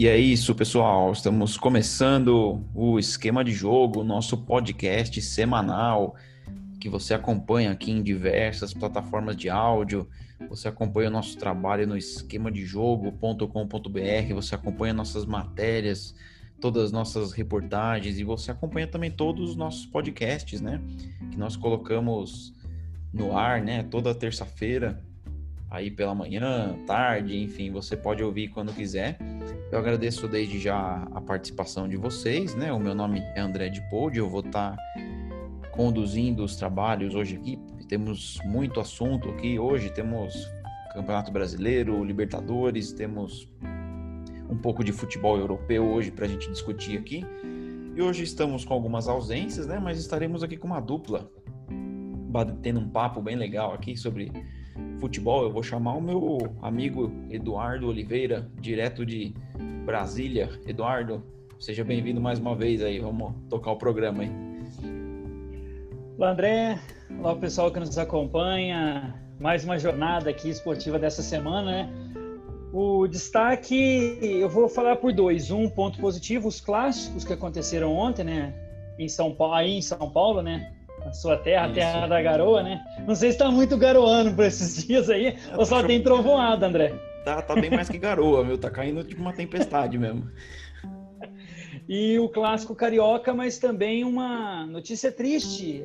E é isso, pessoal. Estamos começando o esquema de jogo, nosso podcast semanal que você acompanha aqui em diversas plataformas de áudio. Você acompanha o nosso trabalho no esquema de jogo.com.br, você acompanha nossas matérias, todas as nossas reportagens e você acompanha também todos os nossos podcasts, né? Que nós colocamos no ar, né? Toda terça-feira aí pela manhã, tarde, enfim, você pode ouvir quando quiser. Eu agradeço desde já a participação de vocês, né? O meu nome é André de Pode, eu vou estar tá conduzindo os trabalhos hoje aqui. Temos muito assunto aqui hoje, temos Campeonato Brasileiro, Libertadores, temos um pouco de futebol europeu hoje para a gente discutir aqui. E hoje estamos com algumas ausências, né? Mas estaremos aqui com uma dupla, batendo um papo bem legal aqui sobre futebol, eu vou chamar o meu amigo Eduardo Oliveira, direto de Brasília. Eduardo, seja bem-vindo mais uma vez aí, vamos tocar o programa aí. Olá, André. Olá, pessoal que nos acompanha. Mais uma jornada aqui esportiva dessa semana, né? O destaque, eu vou falar por dois. Um ponto positivo, os clássicos que aconteceram ontem, né? Em São Paulo, aí em São Paulo, né? A sua terra, a terra da garoa, né? Não sei se está muito garoando por esses dias aí, ou só tá tem trovoada, André. Tá, tá bem mais que garoa, viu? Tá caindo tipo uma tempestade mesmo. E o clássico carioca, mas também uma notícia triste.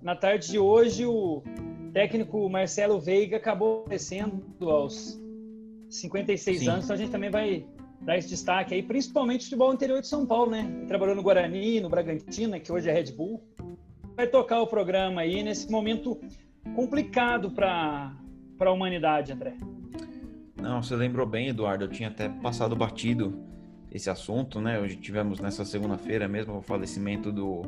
na tarde de hoje, o técnico Marcelo Veiga acabou descendo aos 56 Sim. anos, então a gente também vai dar esse destaque aí, principalmente o futebol interior de São Paulo, né? Ele trabalhou no Guarani, no Bragantino, que hoje é Red Bull vai tocar o programa aí nesse momento complicado para a humanidade, André. Não, você lembrou bem, Eduardo. Eu tinha até passado batido esse assunto, né? Hoje tivemos nessa segunda-feira mesmo o falecimento do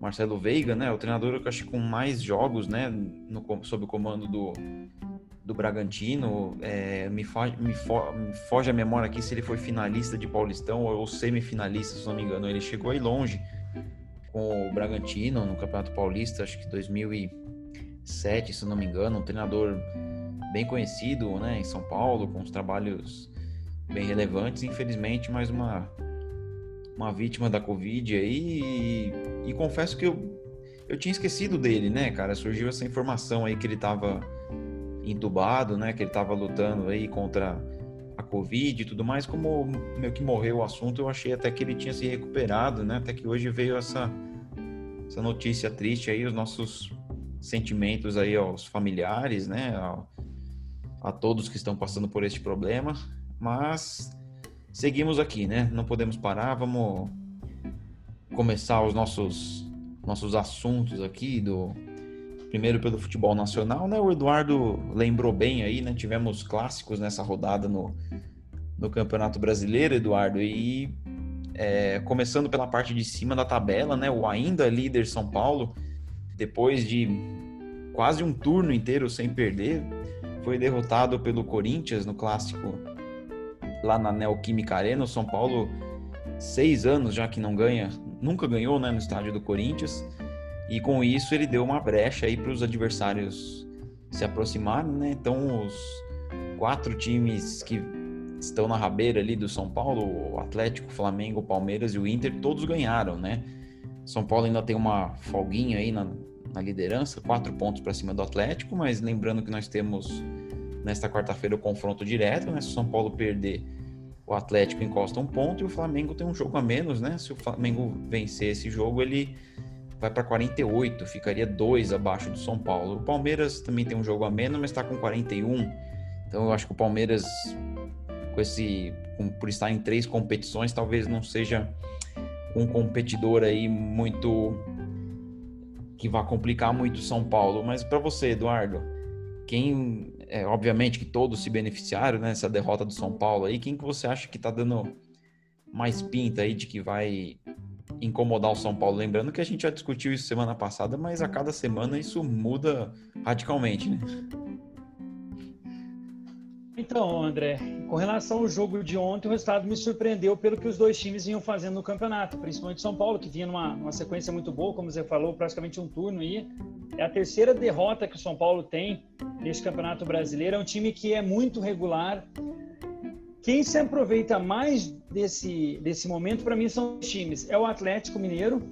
Marcelo Veiga, né? O treinador que eu acho com mais jogos, né? No, sob o comando do, do Bragantino. É, me, me, fo, me, foge a memória aqui se ele foi finalista de Paulistão ou semifinalista, se não me engano. Ele chegou aí longe com o Bragantino no Campeonato Paulista, acho que 2007, se não me engano, um treinador bem conhecido, né, em São Paulo, com os trabalhos bem relevantes, infelizmente mais uma uma vítima da Covid aí e, e confesso que eu eu tinha esquecido dele, né, cara? Surgiu essa informação aí que ele estava entubado, né? Que ele estava lutando aí contra Covid e tudo mais, como meio que morreu o assunto, eu achei até que ele tinha se recuperado, né? Até que hoje veio essa, essa notícia triste aí, os nossos sentimentos aí aos familiares, né? A, a todos que estão passando por este problema, mas seguimos aqui, né? Não podemos parar, vamos começar os nossos nossos assuntos aqui do primeiro pelo futebol nacional, né? O Eduardo lembrou bem aí, né? Tivemos clássicos nessa rodada no, no Campeonato Brasileiro, Eduardo, e é, começando pela parte de cima da tabela, né? O ainda líder São Paulo, depois de quase um turno inteiro sem perder, foi derrotado pelo Corinthians no clássico lá na Neoquímica Arena. O São Paulo, seis anos já que não ganha, nunca ganhou, né? No estádio do Corinthians. E com isso ele deu uma brecha aí para os adversários se aproximarem, né? Então os quatro times que estão na rabeira ali do São Paulo, o Atlético, Flamengo, Palmeiras e o Inter, todos ganharam, né? São Paulo ainda tem uma folguinha aí na, na liderança, quatro pontos para cima do Atlético, mas lembrando que nós temos nesta quarta-feira o confronto direto, né? Se o São Paulo perder, o Atlético encosta um ponto e o Flamengo tem um jogo a menos, né? Se o Flamengo vencer esse jogo, ele vai para 48, ficaria dois abaixo do São Paulo. O Palmeiras também tem um jogo a menos, mas está com 41. Então eu acho que o Palmeiras, com esse, com, por estar em três competições, talvez não seja um competidor aí muito que vá complicar muito o São Paulo. Mas para você, Eduardo, quem, é, obviamente que todos se beneficiaram nessa né, derrota do São Paulo aí, quem que você acha que está dando mais pinta aí de que vai incomodar o São Paulo. Lembrando que a gente já discutiu isso semana passada, mas a cada semana isso muda radicalmente, né? Então, André, com relação ao jogo de ontem, o resultado me surpreendeu pelo que os dois times vinham fazendo no campeonato, principalmente São Paulo, que vinha numa, numa sequência muito boa, como você falou, praticamente um turno aí. É a terceira derrota que o São Paulo tem neste campeonato brasileiro. É um time que é muito regular, quem se aproveita mais desse, desse momento, para mim, são os times. É o Atlético Mineiro,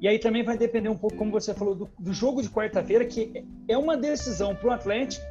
e aí também vai depender um pouco, como você falou, do, do jogo de quarta-feira, que é uma decisão para o Atlético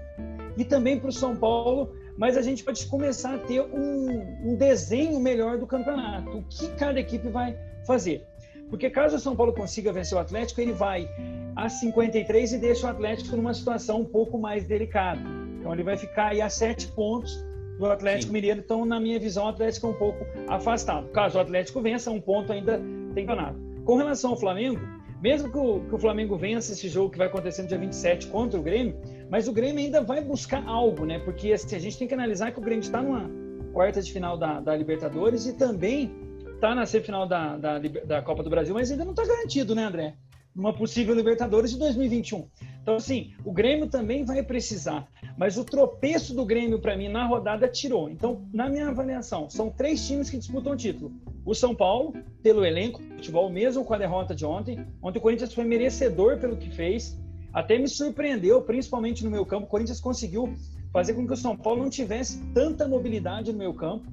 e também para o São Paulo, mas a gente pode começar a ter um, um, desenho melhor do campeonato. O que cada equipe vai fazer. Porque caso o São Paulo consiga vencer o Atlético, ele vai a 53 e deixa o Atlético numa situação um pouco mais delicada. Então ele vai ficar aí a sete pontos do Atlético Sim. Mineiro. Então, na minha visão, o Atlético é um pouco afastado. Caso o Atlético vença, um ponto ainda tem campeonato. Com relação ao Flamengo, mesmo que o, que o, Flamengo vença esse jogo que vai acontecer no dia 27 contra o Grêmio, mas o Grêmio ainda vai buscar algo, né? Porque assim, a gente tem que analisar que o Grêmio está numa quarta de final da, da Libertadores e também está na semifinal da, da, da Copa do Brasil, mas ainda não está garantido, né, André? Uma possível Libertadores de 2021. Então, assim, o Grêmio também vai precisar. Mas o tropeço do Grêmio, para mim, na rodada tirou. Então, na minha avaliação, são três times que disputam o título. O São Paulo, pelo elenco, futebol, mesmo com a derrota de ontem. Ontem o Corinthians foi merecedor pelo que fez. Até me surpreendeu, principalmente no meu campo. O Corinthians conseguiu fazer com que o São Paulo não tivesse tanta mobilidade no meu campo.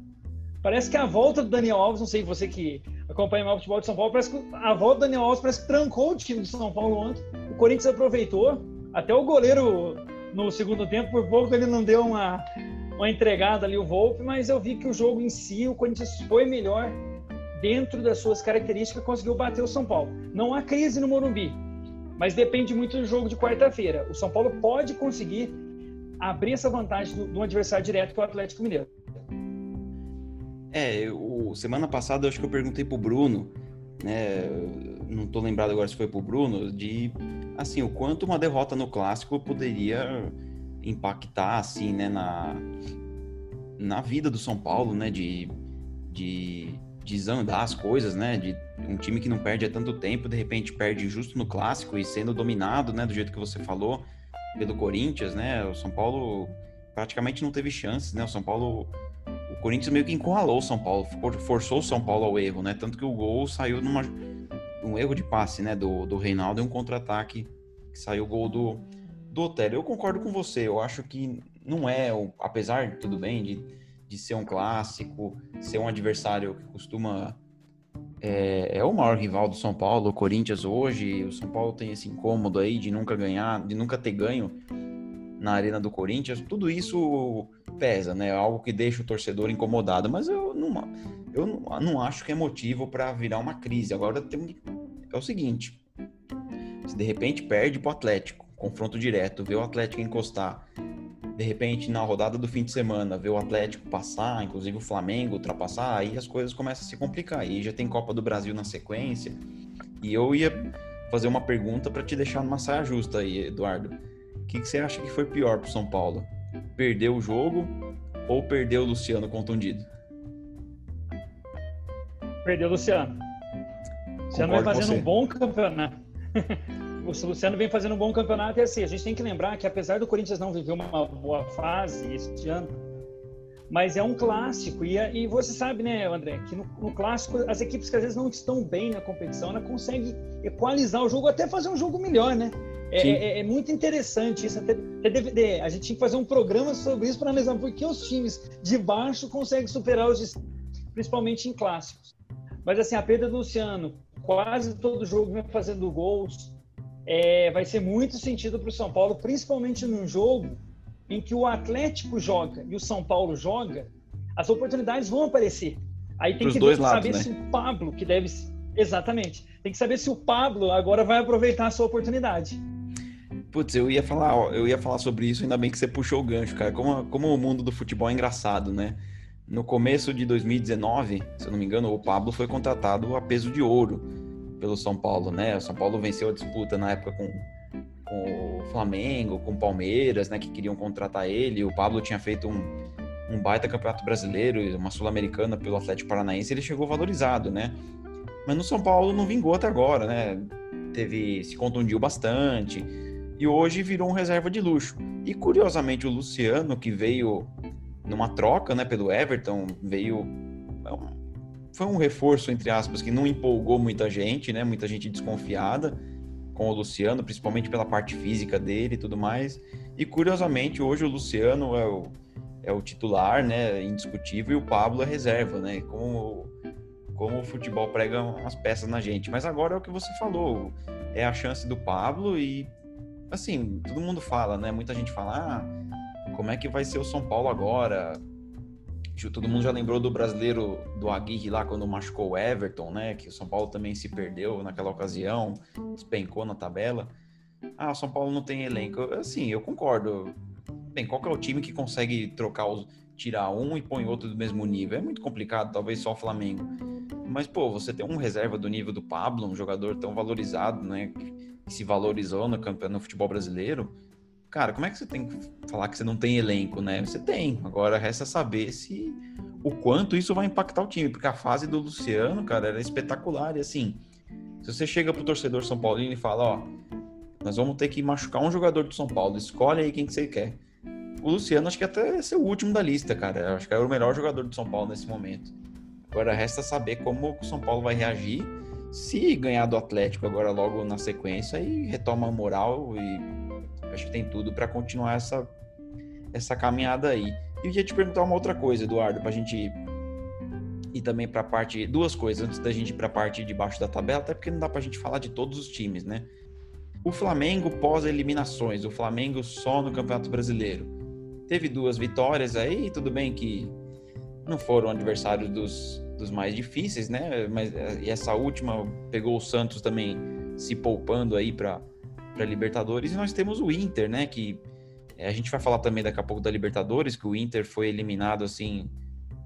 Parece que a volta do Daniel Alves, não sei você que acompanha o futebol de São Paulo, parece que a volta do Daniel Alves parece que trancou o time de São Paulo ontem. O Corinthians aproveitou. Até o goleiro no segundo tempo, por pouco ele não deu uma, uma entregada ali o Volpe, mas eu vi que o jogo em si, o Corinthians foi melhor dentro das suas características, conseguiu bater o São Paulo. Não há crise no Morumbi, mas depende muito do jogo de quarta-feira. O São Paulo pode conseguir abrir essa vantagem do, do adversário direto que é o Atlético Mineiro. É, o, semana passada eu acho que eu perguntei pro Bruno, né? Não tô lembrado agora se foi pro Bruno, de assim, o quanto uma derrota no clássico poderia impactar assim, né, na, na vida do São Paulo, né, de, de desandar as coisas, né, de um time que não perde há tanto tempo, de repente perde justo no clássico e sendo dominado, né, do jeito que você falou, pelo Corinthians, né, o São Paulo praticamente não teve chances, né, o São Paulo o Corinthians meio que encurralou o São Paulo, forçou o São Paulo ao erro, né, tanto que o gol saiu numa um erro de passe, né, do, do Reinaldo e um contra-ataque que saiu o gol do, do Otero. Eu concordo com você, eu acho que não é, apesar, tudo bem, de, de ser um clássico, ser um adversário que costuma... É, é o maior rival do São Paulo, o Corinthians hoje, o São Paulo tem esse incômodo aí de nunca ganhar, de nunca ter ganho na arena do Corinthians, tudo isso pesa, né? É algo que deixa o torcedor incomodado, mas eu não, eu não, acho que é motivo para virar uma crise. Agora tem, é o seguinte: se de repente perde para o Atlético, confronto direto, vê o Atlético encostar, de repente na rodada do fim de semana, vê o Atlético passar, inclusive o Flamengo ultrapassar, aí as coisas começam a se complicar. Aí já tem Copa do Brasil na sequência. E eu ia fazer uma pergunta para te deixar numa saia justa aí, Eduardo o que, que você acha que foi pior para o São Paulo? Perder o jogo ou perder o Luciano contundido? Perdeu o Luciano. O Luciano vem fazendo um bom campeonato. o Luciano vem fazendo um bom campeonato e assim, a gente tem que lembrar que apesar do Corinthians não viver uma boa fase este ano, mas é um clássico e, e você sabe, né, André, que no, no, clássico as equipes que às vezes não estão bem na competição, ela consegue equalizar o jogo, até fazer um jogo melhor, né? É, é, é, muito interessante isso. Até, até DVD, a gente tinha que fazer um programa sobre isso para analisar por que os times de baixo conseguem superar os de principalmente em clássicos. Mas assim, a perda do Luciano, quase todo jogo vem fazendo gols, é, vai ser muito sentido para o São Paulo, principalmente num jogo em que o Atlético joga e o São Paulo joga, as oportunidades vão aparecer. Aí tem que saber lados, né? se o Pablo, que deve. Exatamente. Tem que saber se o Pablo agora vai aproveitar a sua oportunidade. Putz, eu ia falar, eu ia falar sobre isso, ainda bem que você puxou o gancho, cara. Como, como o mundo do futebol é engraçado, né? No começo de 2019, se eu não me engano, o Pablo foi contratado a peso de ouro pelo São Paulo, né? O São Paulo venceu a disputa na época com, com o Flamengo, com o Palmeiras, né? Que queriam contratar ele. O Pablo tinha feito um, um baita campeonato brasileiro, uma sul-americana pelo Atlético Paranaense, ele chegou valorizado, né? Mas no São Paulo não vingou até agora, né? Teve, se contundiu bastante e hoje virou um reserva de luxo. E curiosamente o Luciano, que veio numa troca, né, pelo Everton, veio é foi um reforço entre aspas que não empolgou muita gente, né, muita gente desconfiada com o Luciano, principalmente pela parte física dele e tudo mais. E curiosamente hoje o Luciano é o é o titular, né, indiscutível, e o Pablo é reserva, né? Como, como o futebol prega umas peças na gente. Mas agora é o que você falou, é a chance do Pablo e, assim, todo mundo fala, né? Muita gente fala, ah, como é que vai ser o São Paulo agora? Todo mundo já lembrou do brasileiro do Aguirre lá quando machucou o Everton, né? Que o São Paulo também se perdeu naquela ocasião, despencou na tabela. Ah, o São Paulo não tem elenco. Assim, eu concordo. Bem, qual que é o time que consegue trocar os, tirar um e põe outro do mesmo nível? É muito complicado, talvez só o Flamengo. Mas, pô, você tem um reserva do nível do Pablo, um jogador tão valorizado, né? Se valorizou no, no futebol brasileiro cara, como é que você tem que falar que você não tem elenco, né? Você tem. Agora resta saber se o quanto isso vai impactar o time, porque a fase do Luciano, cara, era espetacular. E assim, se você chega pro torcedor São Paulino e fala, ó, nós vamos ter que machucar um jogador do São Paulo, escolhe aí quem que você quer. O Luciano acho que até é ser o último da lista, cara. Acho que é o melhor jogador do São Paulo nesse momento. Agora resta saber como o São Paulo vai reagir. Se ganhar do Atlético agora logo na sequência e retoma a moral e Acho que tem tudo para continuar essa, essa caminhada aí. E eu ia te perguntar uma outra coisa, Eduardo, para a gente ir também para a parte. Duas coisas antes da gente ir para a parte de baixo da tabela, até porque não dá para a gente falar de todos os times, né? O Flamengo pós-eliminações, o Flamengo só no Campeonato Brasileiro. Teve duas vitórias aí, tudo bem que não foram adversários dos, dos mais difíceis, né? Mas e essa última pegou o Santos também se poupando aí para para Libertadores e nós temos o Inter, né? Que é, a gente vai falar também daqui a pouco da Libertadores, que o Inter foi eliminado assim,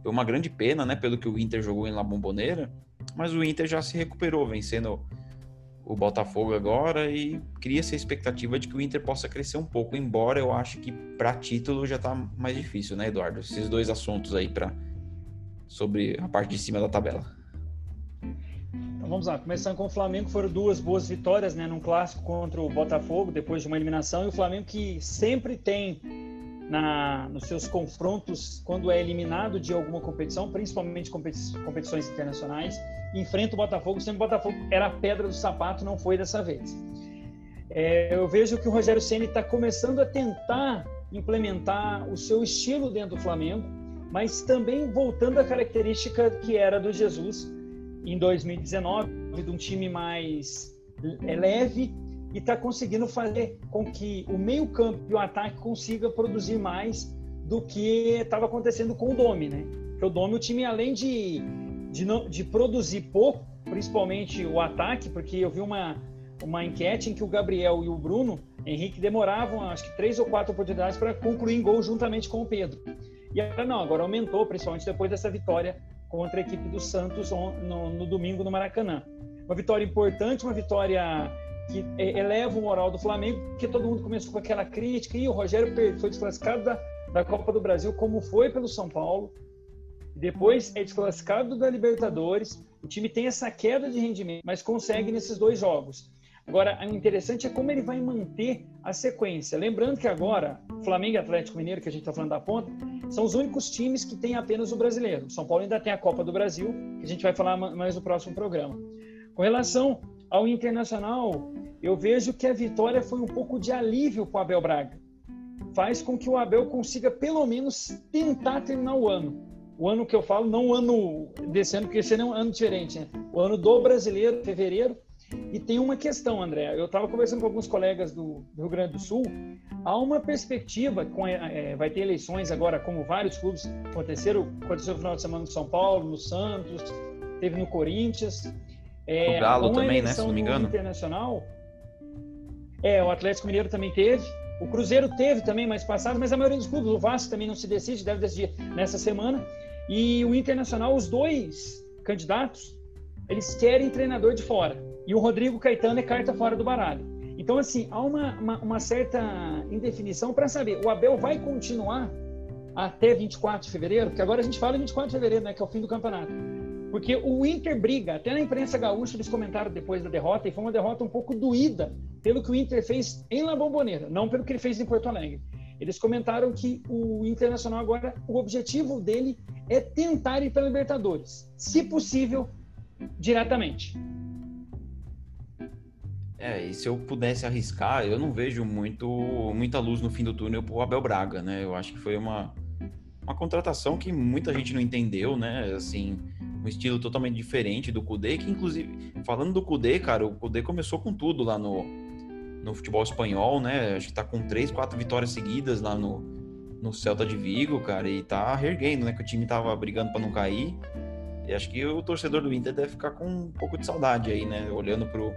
foi uma grande pena, né? Pelo que o Inter jogou em La Bombonera, mas o Inter já se recuperou, vencendo o Botafogo agora e cria-se a expectativa de que o Inter possa crescer um pouco, embora eu acho que para título já tá mais difícil, né, Eduardo? Esses dois assuntos aí para sobre a parte de cima da tabela. Então vamos lá, começando com o Flamengo, foram duas boas vitórias, né, num clássico contra o Botafogo, depois de uma eliminação, e o Flamengo que sempre tem na, nos seus confrontos, quando é eliminado de alguma competição, principalmente competi competições internacionais, enfrenta o Botafogo, sempre o Botafogo era a pedra do sapato, não foi dessa vez. É, eu vejo que o Rogério Ceni está começando a tentar implementar o seu estilo dentro do Flamengo, mas também voltando à característica que era do Jesus, em 2019 de um time mais é, leve e está conseguindo fazer com que o meio campo e o ataque consiga produzir mais do que estava acontecendo com o Domi, né? Porque o Domi, o time além de, de, não, de produzir pouco, principalmente o ataque, porque eu vi uma, uma enquete em que o Gabriel e o Bruno Henrique demoravam acho que três ou quatro oportunidades para concluir em gol juntamente com o Pedro. E agora não, agora aumentou, principalmente depois dessa vitória contra a equipe do Santos no, no domingo no Maracanã. Uma vitória importante, uma vitória que eleva o moral do Flamengo, porque todo mundo começou com aquela crítica e o Rogério foi desclassificado da, da Copa do Brasil, como foi pelo São Paulo. Depois é desclassificado da Libertadores. O time tem essa queda de rendimento, mas consegue nesses dois jogos. Agora, o interessante é como ele vai manter a sequência. Lembrando que agora, Flamengo e Atlético Mineiro, que a gente está falando da ponta, são os únicos times que têm apenas o brasileiro. São Paulo ainda tem a Copa do Brasil, que a gente vai falar mais no próximo programa. Com relação ao Internacional, eu vejo que a vitória foi um pouco de alívio para o Abel Braga. Faz com que o Abel consiga, pelo menos, tentar terminar o ano. O ano que eu falo, não o ano desse ano, porque esse ano é um ano diferente, né? O ano do brasileiro, fevereiro, e tem uma questão, André. Eu estava conversando com alguns colegas do, do, Rio Grande do Sul. Há uma perspectiva, com, é, vai ter eleições agora, como vários clubes aconteceram. Aconteceu no final de semana no São Paulo, no Santos, teve no Corinthians. É, o Galo também, né? Se não me engano. Internacional. É, o Atlético Mineiro também teve. O Cruzeiro teve também mais passado, mas a maioria dos clubes, o Vasco também não se decide, deve decidir nessa semana. E o Internacional, os dois candidatos, eles querem treinador de fora. E o Rodrigo Caetano é carta fora do baralho. Então, assim, há uma, uma, uma certa indefinição para saber, o Abel vai continuar até 24 de fevereiro? Porque agora a gente fala em 24 de fevereiro, né, que é o fim do campeonato. Porque o Inter briga, até na imprensa gaúcha eles comentaram depois da derrota, e foi uma derrota um pouco doída pelo que o Inter fez em La Bombonera, não pelo que ele fez em Porto Alegre. Eles comentaram que o Internacional agora, o objetivo dele é tentar ir para Libertadores, se possível, diretamente. É, e se eu pudesse arriscar, eu não vejo muito, muita luz no fim do túnel pro Abel Braga, né? Eu acho que foi uma, uma contratação que muita gente não entendeu, né? Assim, um estilo totalmente diferente do Kudê, que inclusive, falando do Kudê, cara, o Kudê começou com tudo lá no, no futebol espanhol, né? Acho que tá com três, quatro vitórias seguidas lá no, no Celta de Vigo, cara, e tá reerguendo, né? Que o time tava brigando para não cair. E acho que o torcedor do Inter deve ficar com um pouco de saudade aí, né? Olhando pro,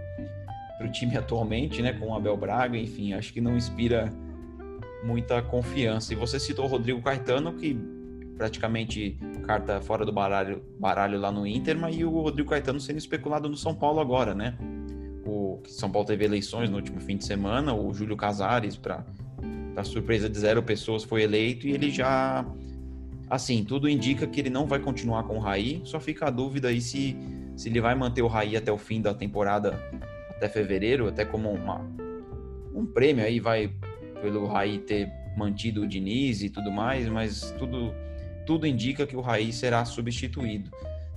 pro time atualmente, né? Com o Abel Braga, enfim, acho que não inspira muita confiança. E você citou o Rodrigo Caetano, que praticamente carta fora do baralho, baralho lá no Inter, mas e o Rodrigo Caetano sendo especulado no São Paulo agora, né? O São Paulo teve eleições no último fim de semana, o Júlio Casares, para surpresa de zero pessoas, foi eleito e ele já. Assim, tudo indica que ele não vai continuar com o Raí, só fica a dúvida aí se, se ele vai manter o Raí até o fim da temporada, até fevereiro, até como uma, um prêmio aí, vai pelo Raí ter mantido o Diniz e tudo mais, mas tudo tudo indica que o Raí será substituído,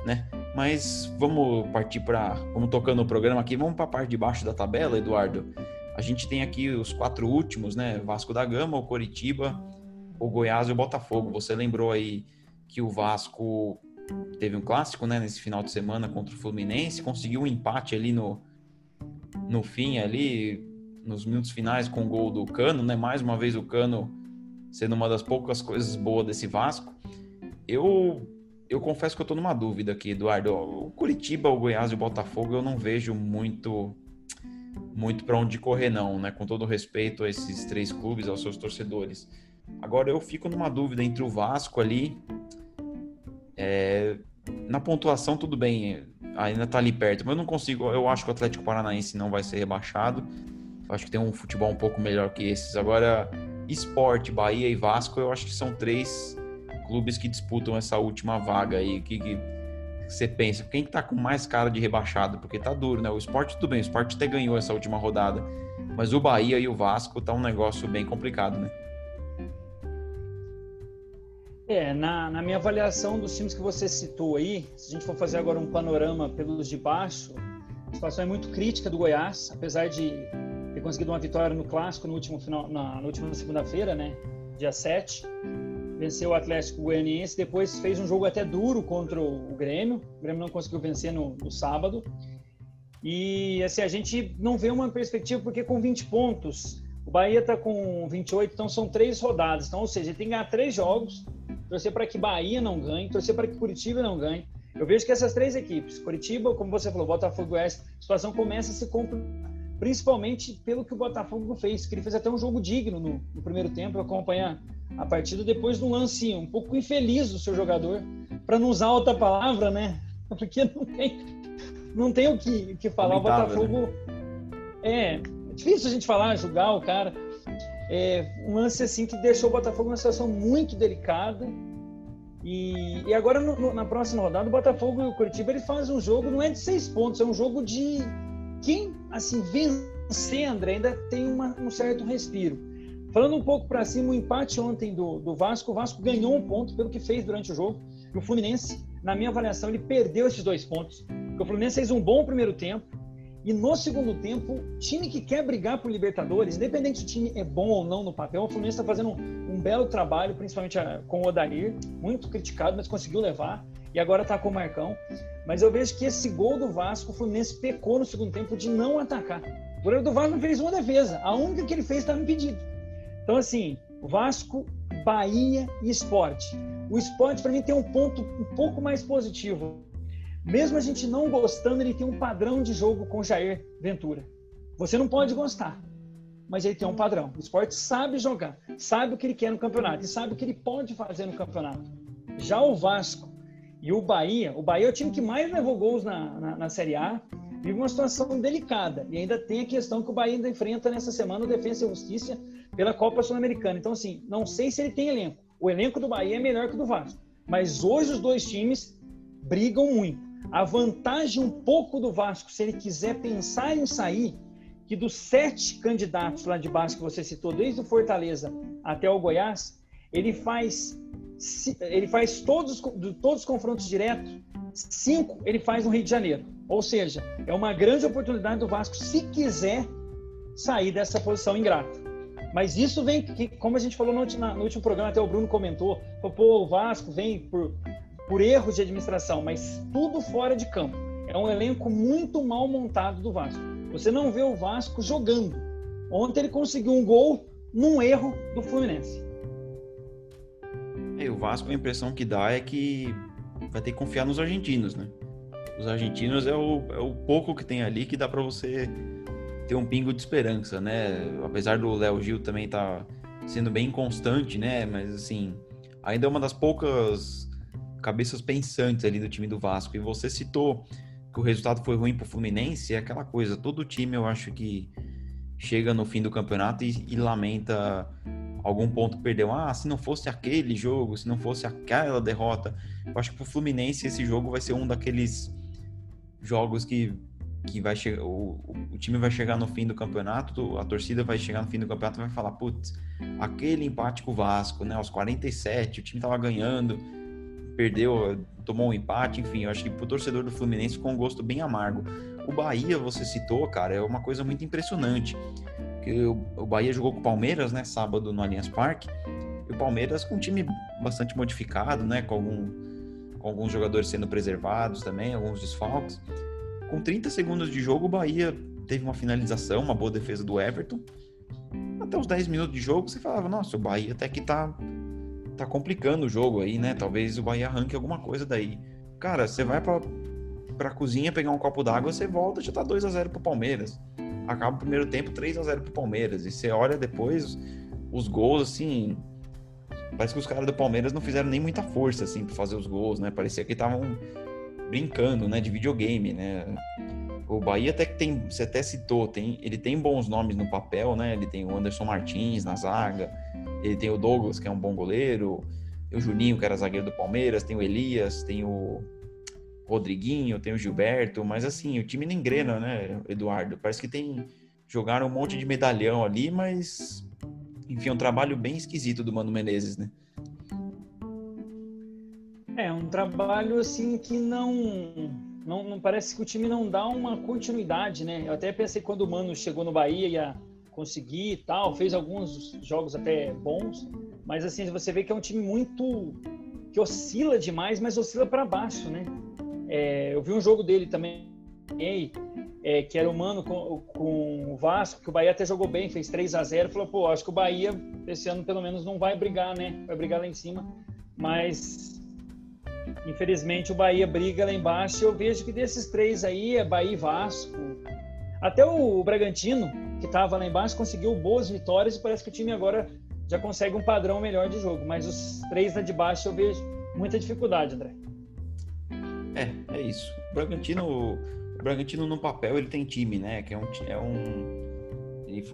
né? Mas vamos partir para, vamos tocando o programa aqui, vamos para a parte de baixo da tabela, Eduardo. A gente tem aqui os quatro últimos, né? Vasco da Gama, o Coritiba, o Goiás e o Botafogo. Você lembrou aí que o Vasco teve um clássico, né, nesse final de semana contra o Fluminense, conseguiu um empate ali no no fim ali, nos minutos finais com o gol do Cano, né? Mais uma vez o Cano sendo uma das poucas coisas boas desse Vasco. Eu eu confesso que eu tô numa dúvida aqui, Eduardo. O Curitiba, o Goiás e o Botafogo eu não vejo muito muito para onde correr não, né? Com todo respeito a esses três clubes, aos seus torcedores. Agora eu fico numa dúvida entre o Vasco ali é, na pontuação tudo bem, ainda tá ali perto, mas eu não consigo, eu acho que o Atlético Paranaense não vai ser rebaixado. Eu acho que tem um futebol um pouco melhor que esses. Agora, Esporte, Bahia e Vasco, eu acho que são três clubes que disputam essa última vaga aí. Que, que você pensa? Quem que tá com mais cara de rebaixado? Porque tá duro, né? O esporte, tudo bem, o esporte até ganhou essa última rodada. Mas o Bahia e o Vasco tá um negócio bem complicado, né? É, na, na minha avaliação dos times que você citou aí, se a gente for fazer agora um panorama pelos de baixo, a situação é muito crítica do Goiás, apesar de ter conseguido uma vitória no clássico no último final, na, na última segunda-feira, né? Dia 7. Venceu o Atlético Goianiense, depois fez um jogo até duro contra o Grêmio. O Grêmio não conseguiu vencer no, no sábado. E assim, a gente não vê uma perspectiva, porque com 20 pontos, o Bahia está com 28, então são três rodadas. Então, ou seja, ele tem que ganhar três jogos, torcer para que Bahia não ganhe, torcer para que Curitiba não ganhe. Eu vejo que essas três equipes, Curitiba, como você falou, Botafogo e a situação começa a se complicar principalmente pelo que o Botafogo fez, que ele fez até um jogo digno no, no primeiro tempo, acompanhar a partida depois de um lance um pouco infeliz do seu jogador, para não usar outra palavra, né? Porque não tem, não tem o que, que falar. o? Botafogo né? é, é difícil a gente falar, julgar o cara. É um lance assim que deixou o Botafogo numa situação muito delicada. E, e agora, no, na próxima rodada, o Botafogo e o Curitiba ele fazem um jogo, não é de seis pontos, é um jogo de quem assim vencer, André, ainda tem uma, um certo respiro. Falando um pouco para cima, o empate ontem do, do Vasco, o Vasco ganhou um ponto pelo que fez durante o jogo. E o Fluminense, na minha avaliação, ele perdeu esses dois pontos. Porque o Fluminense fez um bom primeiro tempo. E no segundo tempo, time que quer brigar por Libertadores, independente se o time é bom ou não no papel, o Fluminense está fazendo um, um, belo trabalho, principalmente a, com o Odair, muito criticado, mas conseguiu levar e agora está com o Marcão. Mas eu vejo que esse gol do Vasco, o Fluminense pecou no segundo tempo de não atacar. O goleiro do Vasco não fez uma defesa. A única que ele fez estava impedido. Então, assim, Vasco, Bahia e Esporte. O esporte, para mim, tem um ponto um pouco mais positivo. Mesmo a gente não gostando, ele tem um padrão de jogo com Jair Ventura. Você não pode gostar, mas ele tem um padrão. O esporte sabe jogar, sabe o que ele quer no campeonato e sabe o que ele pode fazer no campeonato. Já o Vasco, e o Bahia, o Bahia é o time que mais levou gols na, na, na Série A, vive uma situação delicada. E ainda tem a questão que o Bahia ainda enfrenta nessa semana o Defesa e Justiça pela Copa Sul-Americana. Então, assim, não sei se ele tem elenco. O elenco do Bahia é melhor que o do Vasco. Mas hoje os dois times brigam muito. A vantagem um pouco do Vasco, se ele quiser pensar em sair, que dos sete candidatos lá de baixo que você citou, desde o Fortaleza até o Goiás, ele faz ele faz todos, todos os confrontos diretos, cinco ele faz no Rio de Janeiro. Ou seja, é uma grande oportunidade do Vasco, se quiser sair dessa posição ingrata. Mas isso vem, que, como a gente falou no último, no último programa, até o Bruno comentou, pô, o Vasco vem por, por erros de administração, mas tudo fora de campo. É um elenco muito mal montado do Vasco. Você não vê o Vasco jogando. Ontem ele conseguiu um gol num erro do Fluminense. É, o Vasco, a impressão que dá é que vai ter que confiar nos argentinos, né? Os argentinos é o, é o pouco que tem ali que dá para você ter um pingo de esperança, né? Apesar do Léo Gil também tá sendo bem constante, né? Mas assim, ainda é uma das poucas cabeças pensantes ali do time do Vasco. E você citou que o resultado foi ruim pro Fluminense, é aquela coisa, todo time eu acho que chega no fim do campeonato e, e lamenta algum ponto que perdeu. Ah, se não fosse aquele jogo, se não fosse aquela derrota. Eu acho que pro Fluminense esse jogo vai ser um daqueles jogos que, que vai chegar. O, o time vai chegar no fim do campeonato, a torcida vai chegar no fim do campeonato e vai falar: putz, aquele empate com o Vasco, né? Aos 47, o time tava ganhando, perdeu, tomou um empate, enfim, eu acho que pro torcedor do Fluminense ficou um gosto bem amargo. O Bahia, você citou, cara, é uma coisa muito impressionante. O Bahia jogou com o Palmeiras, né, sábado no Allianz Parque. E o Palmeiras com um time bastante modificado, né, com, algum, com alguns jogadores sendo preservados também, alguns desfalques. Com 30 segundos de jogo, o Bahia teve uma finalização, uma boa defesa do Everton. Até os 10 minutos de jogo, você falava, nossa, o Bahia até que tá, tá complicando o jogo aí, né? Talvez o Bahia arranque alguma coisa daí. Cara, você vai pra, pra cozinha pegar um copo d'água, você volta, já tá 2 a 0 pro Palmeiras. Acaba o primeiro tempo 3 a 0 pro Palmeiras. E você olha depois os gols, assim. Parece que os caras do Palmeiras não fizeram nem muita força, assim, pra fazer os gols, né? Parecia que estavam brincando, né? De videogame, né? O Bahia até que tem, você até citou, tem, ele tem bons nomes no papel, né? Ele tem o Anderson Martins na zaga, ele tem o Douglas, que é um bom goleiro, tem o Juninho, que era zagueiro do Palmeiras, tem o Elias, tem o Rodriguinho, tem o Gilberto, mas assim, o time não engrena, né, Eduardo? Parece que tem. Jogaram um monte de medalhão ali, mas. Enfim, é um trabalho bem esquisito do Mano Menezes, né? É, um trabalho assim que não, não, não. parece que o time não dá uma continuidade, né? Eu até pensei quando o Mano chegou no Bahia ia conseguir e tal, fez alguns jogos até bons, mas assim, você vê que é um time muito. que oscila demais, mas oscila para baixo, né? É, eu vi um jogo dele também, é, que era o Mano com, com, o Vasco, que o Bahia até jogou bem, fez 3 a 0 Falou, pô, acho que o Bahia esse ano pelo menos não vai brigar, né? Vai brigar lá em cima. Mas, infelizmente, o Bahia briga lá embaixo. Eu vejo que desses três aí é Bahia e Vasco. Até o Bragantino, que estava lá embaixo, conseguiu boas vitórias e parece que o time agora já consegue um padrão melhor de jogo. Mas os três lá de baixo eu vejo muita dificuldade, André. É, é isso. O Bragantino, o Bragantino no papel ele tem time, né? Que é um, é um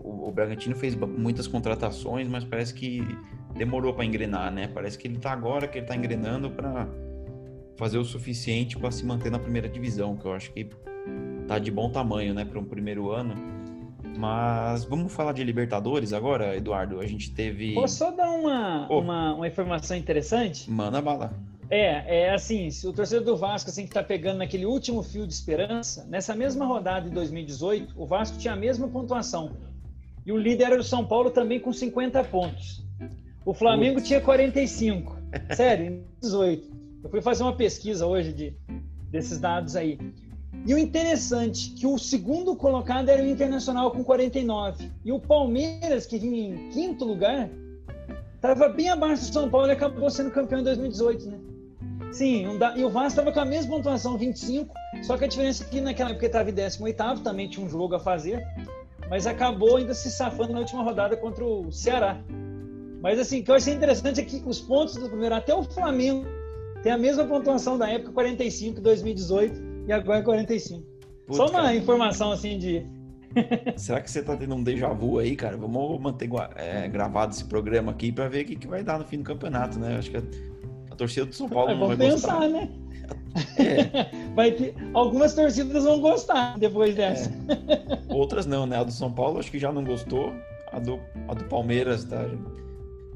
o, o Bragantino fez muitas contratações, mas parece que demorou para engrenar, né? Parece que ele tá agora que ele tá engrenando para fazer o suficiente para se manter na primeira divisão, que eu acho que tá de bom tamanho, né, para um primeiro ano. Mas vamos falar de Libertadores agora, Eduardo. A gente teve. Posso só dar uma, oh. uma, uma informação interessante? Manda bala. É, é assim, se o torcedor do Vasco assim, que está pegando naquele último fio de esperança, nessa mesma rodada de 2018, o Vasco tinha a mesma pontuação. E o líder era o São Paulo também com 50 pontos. O Flamengo Putz. tinha 45. Sério, em 18. Eu fui fazer uma pesquisa hoje de, desses dados aí. E o interessante que o segundo colocado era o Internacional com 49. E o Palmeiras, que vinha em quinto lugar, estava bem abaixo do São Paulo e acabou sendo campeão em 2018, né? Sim, dá... e o Vasco estava com a mesma pontuação, 25, só que a diferença é que naquela época estava em 18, também tinha um jogo a fazer, mas acabou ainda se safando na última rodada contra o Ceará. Mas assim, o que eu achei interessante é que os pontos do primeiro, até o Flamengo, tem a mesma pontuação da época, 45, 2018, e agora é 45. Puta, Só uma cara. informação assim de. Será que você tá tendo um déjà vu aí, cara? Vamos manter é, gravado esse programa aqui para ver o que, que vai dar no fim do campeonato, né? Acho que a torcida do São Paulo não vai pensar, gostar. né? É. Vai ter... Algumas torcidas vão gostar depois dessa. É. Outras não, né? A do São Paulo acho que já não gostou. A do, a do Palmeiras, tá?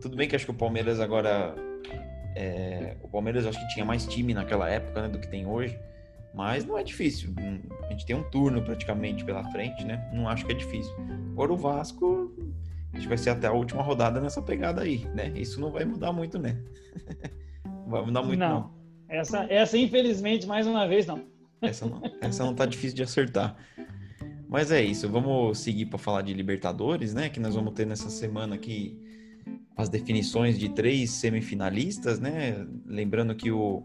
Tudo bem que acho que o Palmeiras agora. É... O Palmeiras acho que tinha mais time naquela época né, do que tem hoje. Mas não é difícil. A gente tem um turno praticamente pela frente, né? Não acho que é difícil. Agora o Vasco acho que vai ser até a última rodada nessa pegada aí, né? Isso não vai mudar muito, né? não vai mudar muito, não. não. Essa, essa, infelizmente, mais uma vez, não. Essa não, essa não tá difícil de acertar. Mas é isso, vamos seguir para falar de Libertadores, né? Que nós vamos ter nessa semana aqui as definições de três semifinalistas, né? Lembrando que o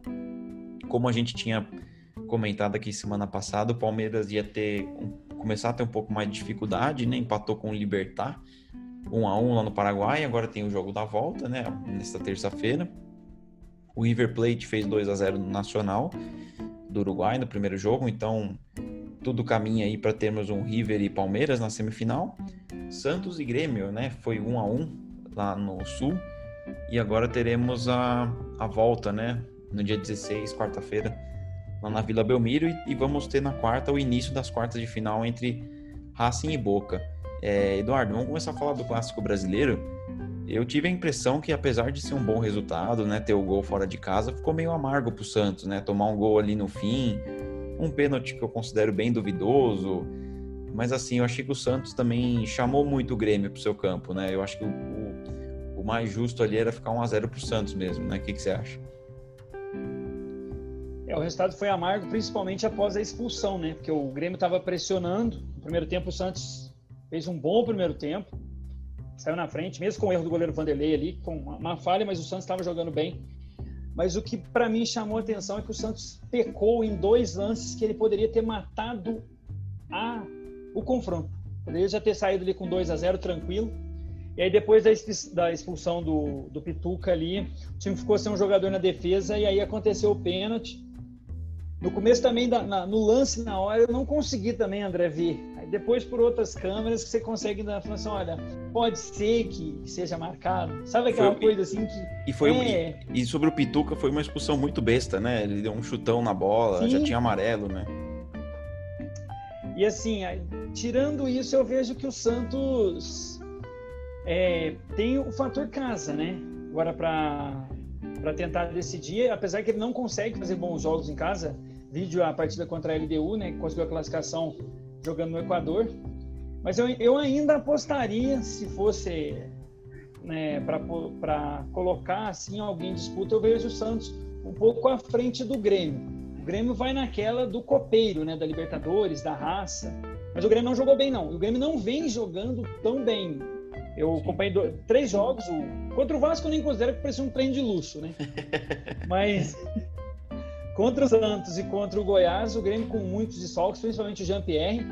como a gente tinha comentado aqui semana passada, o Palmeiras ia ter começar a ter um pouco mais de dificuldade, né? Empatou com o Libertar, 1 a 1 lá no Paraguai, agora tem o jogo da volta, né? Nesta terça-feira. O River Plate fez 2 a 0 no Nacional do Uruguai no primeiro jogo, então tudo caminha aí para termos um River e Palmeiras na semifinal. Santos e Grêmio, né? Foi 1 a 1 lá no Sul. E agora teremos a, a volta, né? No dia 16, quarta-feira, lá na Vila Belmiro. E, e, vamos ter na quarta o início das quartas de final entre Racing e Boca. É, Eduardo, vamos começar a falar do clássico brasileiro. Eu tive a impressão que, apesar de ser um bom resultado, né, ter o gol fora de casa, ficou meio amargo para o Santos, né? Tomar um gol ali no fim, um pênalti que eu considero bem duvidoso. Mas assim, eu achei que o Santos também chamou muito o Grêmio para o seu campo, né? Eu acho que o, o, o, mais justo ali era ficar 1 a 0 para o Santos mesmo, né? O que, que você acha? É, o resultado foi amargo, principalmente após a expulsão, né? Porque o Grêmio estava pressionando. No primeiro tempo, o Santos fez um bom primeiro tempo saiu na frente, mesmo com o erro do goleiro Vanderlei ali, com uma falha, mas o Santos estava jogando bem. Mas o que para mim chamou a atenção é que o Santos pecou em dois lances que ele poderia ter matado a, o confronto. Poderia já ter saído ali com 2 a 0 tranquilo. E aí depois da expulsão do, do Pituca ali, o time ficou sem um jogador na defesa e aí aconteceu o pênalti. No começo também, da, na, no lance, na hora, eu não consegui também, André, ver. Aí depois, por outras câmeras, que você consegue dar a assim, olha, pode ser que seja marcado. Sabe aquela foi, coisa assim que... E, foi, é... e, e, sobre o Pituca, foi uma expulsão muito besta, né? Ele deu um chutão na bola, Sim. já tinha amarelo, né? E assim, tirando isso, eu vejo que o Santos é, tem o fator casa, né? Agora, para para tentar decidir, apesar que ele não consegue fazer bons jogos em casa, vídeo a partida contra a LDU, né, que conseguiu a classificação jogando no Equador. Mas eu, eu ainda apostaria, se fosse né, para colocar assim alguém em disputa, eu vejo o Santos um pouco à frente do Grêmio. O Grêmio vai naquela do copeiro, né, da Libertadores, da raça. Mas o Grêmio não jogou bem, não. O Grêmio não vem jogando tão bem. Eu acompanhei dois, três jogos. O, contra o Vasco eu nem considero que parecia um trem de luxo, né? Mas contra o Santos e contra o Goiás, o Grêmio com muitos desfalques, principalmente o Jean-Pierre.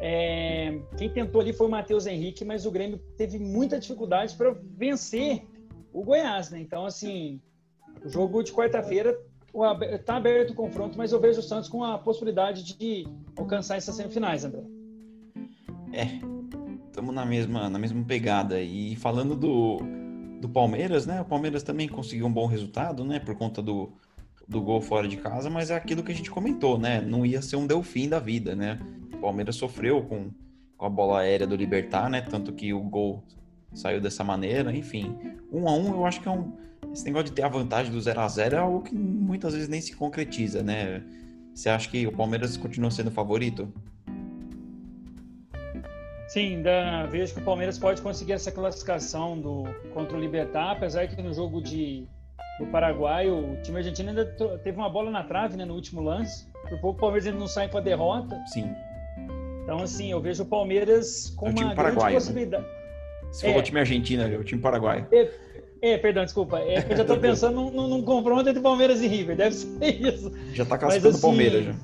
É, quem tentou ali foi o Matheus Henrique, mas o Grêmio teve muita dificuldade para vencer o Goiás, né? Então, assim, o jogo de quarta-feira está aberto o confronto, mas eu vejo o Santos com a possibilidade de alcançar essas semifinais, André. É, estamos na mesma, na mesma pegada. E falando do, do Palmeiras, né? O Palmeiras também conseguiu um bom resultado, né? Por conta do, do gol fora de casa, mas é aquilo que a gente comentou, né? Não ia ser um delfim da vida, né? O Palmeiras sofreu com, com a bola aérea do Libertar, né? Tanto que o gol saiu dessa maneira, enfim. Um a um, eu acho que é um. Esse negócio de ter a vantagem do 0 a 0 é algo que muitas vezes nem se concretiza, né? Você acha que o Palmeiras continua sendo favorito? Sim, da, vejo que o Palmeiras pode conseguir essa classificação do, contra o Libertar, apesar que no jogo de, do Paraguai o time argentino ainda teve uma bola na trave né, no último lance. Por pouco o Palmeiras ainda não sai para derrota. Sim. Então, assim, eu vejo o Palmeiras com é uma grande né? possibilidade. Né? Você é, falou time argentino ali, o time paraguaio. É, é, perdão, desculpa. É, eu já estou pensando num, num, confronto entre Palmeiras e River, deve ser isso. Já está classificando o assim, Palmeiras, já.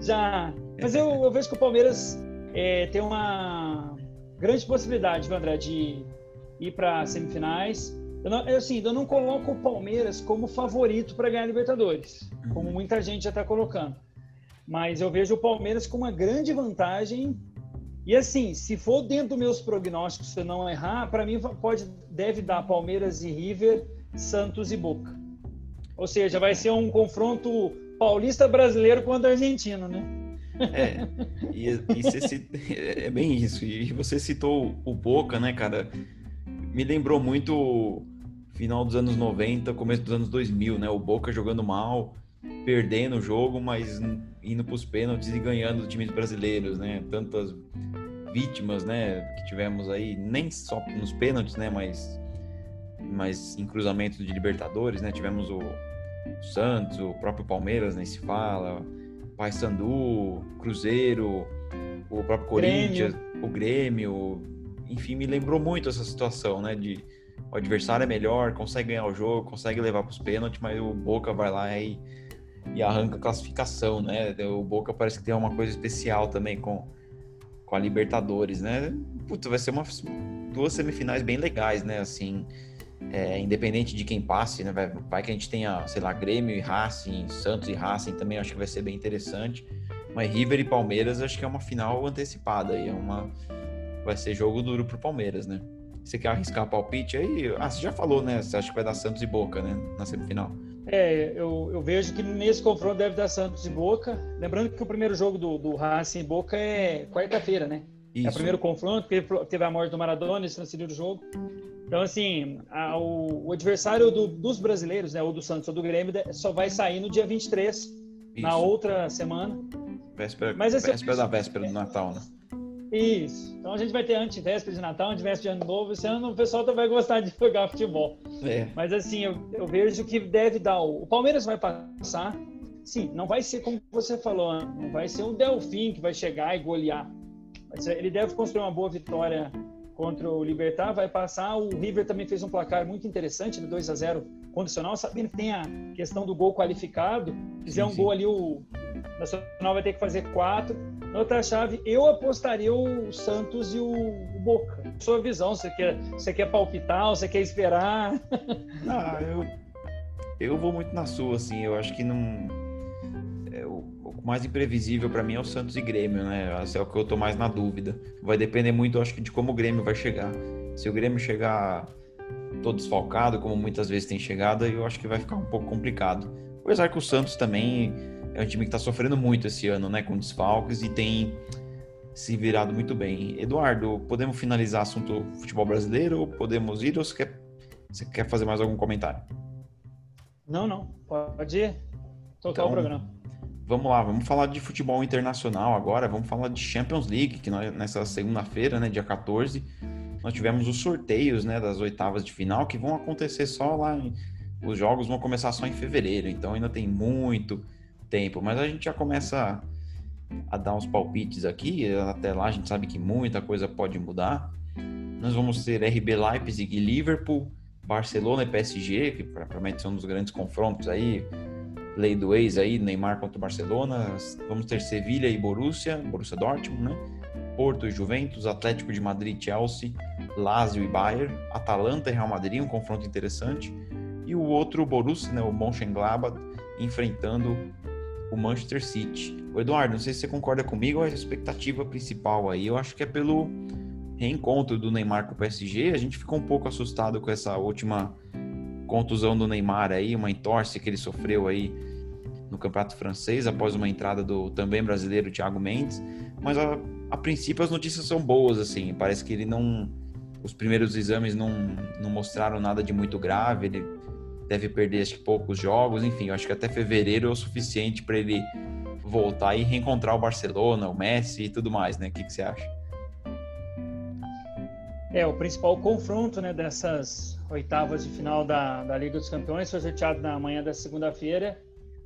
Já. Mas eu, eu vejo que o Palmeiras é, tem uma grande possibilidade, André, de ir para semifinais. Eu, não, assim, eu não coloco o Palmeiras como favorito para ganhar a Libertadores, como muita gente já está colocando. Mas eu vejo o Palmeiras com uma grande vantagem. E assim, se for dentro dos meus prognósticos, se eu não errar, para mim pode, deve dar Palmeiras e River, Santos e Boca. Ou seja, vai ser um confronto paulista brasileiro contra argentino, né? É, e, e você, é bem isso. E você citou o Boca, né, cara? Me lembrou muito final dos anos 90, começo dos anos 2000, né? O Boca jogando mal, perdendo o jogo, mas indo para os pênaltis e ganhando os times brasileiros, né? Tantas vítimas, né, que tivemos aí, nem só nos pênaltis, né, mas, mas em cruzamento de Libertadores, né, tivemos o, o Santos, o próprio Palmeiras, nem né, se fala, Paysandu, Cruzeiro, o próprio Corinthians, Grêmio. o Grêmio, enfim, me lembrou muito essa situação, né, de o adversário é melhor, consegue ganhar o jogo, consegue levar para os pênaltis, mas o Boca vai lá e, e arranca a classificação, né? O Boca parece que tem uma coisa especial também com, com a Libertadores, né? Puta, vai ser uma, duas semifinais bem legais, né? Assim, é, independente de quem passe, né? Vai, vai que a gente tenha, sei lá, Grêmio e Racing, Santos e Racing também, acho que vai ser bem interessante. Mas River e Palmeiras, acho que é uma final antecipada é uma vai ser jogo duro pro Palmeiras, né? Você quer arriscar palpite aí? Ah, você já falou, né? Você acha que vai dar Santos e Boca, né? Na semifinal. É, eu, eu vejo que nesse confronto deve dar Santos e Boca. Lembrando que o primeiro jogo do, do Racing e Boca é quarta-feira, né? Isso. É o primeiro confronto, teve a morte do Maradona, esse transferiu o jogo. Então, assim, a, o, o, adversário do, dos brasileiros, né, ou do Santos ou do Grêmio, só vai sair no dia 23, Isso. na outra semana. Véspera, Mas, assim, véspera da véspera do Natal, né? Isso. Então a gente vai ter antivéspera de Natal, antivéspera de Ano Novo. Esse ano o pessoal também vai gostar de jogar futebol. É. Mas assim, eu, eu, vejo que deve dar. O, o Palmeiras vai passar. Sim, não vai ser como você falou, né? não vai ser um Delfim que vai chegar e golear. Mas ele deve construir uma boa vitória contra o Libertar, vai passar. O River também fez um placar muito interessante, no 2 a 0 condicional, sabendo que tem a questão do gol qualificado. Fizer sim, um sim. gol ali, o Nacional vai ter que fazer quatro. Na outra chave, eu apostaria o Santos e o, Boca. Sua visão, você quer, você quer palpitar, você quer esperar? Ah, eu, eu vou muito na sua, assim. Eu acho que não. É, o, o mais imprevisível para mim é o Santos e Grêmio, né? Esse é o que eu tô mais na dúvida. Vai depender muito, acho que, de como o Grêmio vai chegar. Se o Grêmio chegar todo desfalcado, como muitas vezes tem chegado, eu acho que vai ficar um pouco complicado. Apesar que o Santos também é um time que está sofrendo muito esse ano, né, com desfalques e tem se virado muito bem. Eduardo, podemos finalizar assunto futebol brasileiro? Podemos ir ou você quer, você quer fazer mais algum comentário? Não, não. Pode ir. Tocar então, o programa. Vamos lá, vamos falar de futebol internacional agora. Vamos falar de Champions League, que nós, nessa segunda-feira, né, dia 14, nós tivemos os sorteios né, das oitavas de final que vão acontecer só lá. Em, os jogos vão começar só em fevereiro, então ainda tem muito tempo, mas a gente já começa a, dar uns palpites aqui. Até lá a gente sabe que muita coisa pode mudar. Nós vamos ter RB Leipzig e Liverpool, Barcelona e PSG, que provavelmente são um dos grandes confrontos aí. Lei do ex aí, Neymar contra o Barcelona. Vamos ter Sevilha e Borussia, Borussia Dortmund, né? Porto e Juventus, Atlético de Madrid, Chelsea, Lazio e Bayern, Atalanta e Real Madrid, um confronto interessante. E o outro, Borussia, né, o Mönchengladbach, enfrentando o Manchester City. O Eduardo, não sei se você concorda comigo, a expectativa principal aí, eu acho que é pelo reencontro do Neymar com o PSG. A gente ficou um pouco assustado com essa última contusão do Neymar aí, uma entorse que ele sofreu aí no Campeonato Francês após uma entrada do também brasileiro Thiago Mendes. Mas a, a princípio as notícias são boas, assim. Parece que ele não. Os primeiros exames não, não mostraram nada de muito grave. Ele deve perder acho que poucos jogos, enfim, eu acho que até fevereiro é o suficiente para ele voltar e reencontrar o Barcelona, o Messi e tudo mais, né? O que, que você acha? É, o principal confronto né, dessas oitavas de final da, da Liga dos Campeões foi sorteado na manhã da segunda-feira.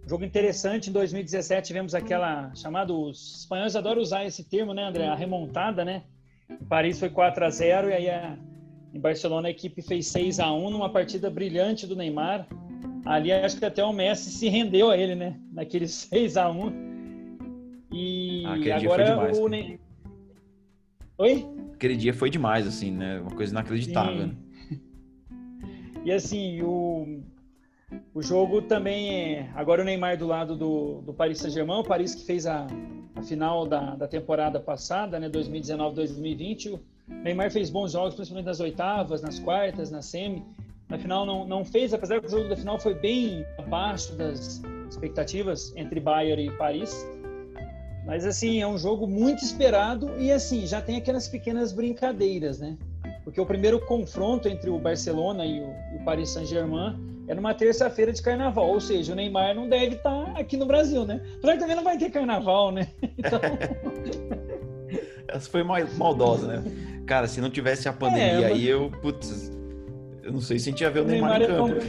Jogo interessante, em 2017 tivemos aquela chamada, os espanhóis adoram usar esse termo, né, André? A remontada, né? Em Paris foi 4 a 0 e aí a, em Barcelona, a equipe fez 6 a 1 numa partida brilhante do Neymar. Ali acho que até o Messi se rendeu a ele, né? Naquele 6 a 1 E ah, agora demais, o Neymar. Oi? Aquele dia foi demais, assim, né? Uma coisa inacreditável. Né? E assim, o, o jogo também é. Agora o Neymar do lado do, do Paris Saint-Germain, o Paris que fez a, a final da, da temporada passada, né? 2019-2020 Neymar fez bons jogos, principalmente nas oitavas, nas quartas, na semi. Na final não, não fez, apesar que o jogo da final foi bem abaixo das expectativas entre Bayern e Paris. Mas assim, é um jogo muito esperado e assim, já tem aquelas pequenas brincadeiras, né? Porque o primeiro confronto entre o Barcelona e o, o Paris Saint-Germain é numa terça-feira de carnaval, ou seja, o Neymar não deve estar aqui no Brasil, né? Apesar que também não vai ter carnaval, né? Então Essa foi maldosa, né? Cara, se não tivesse a pandemia é, mas... aí, eu, putz, eu não sei se a gente ia ver o, o Neymar, Neymar em campo.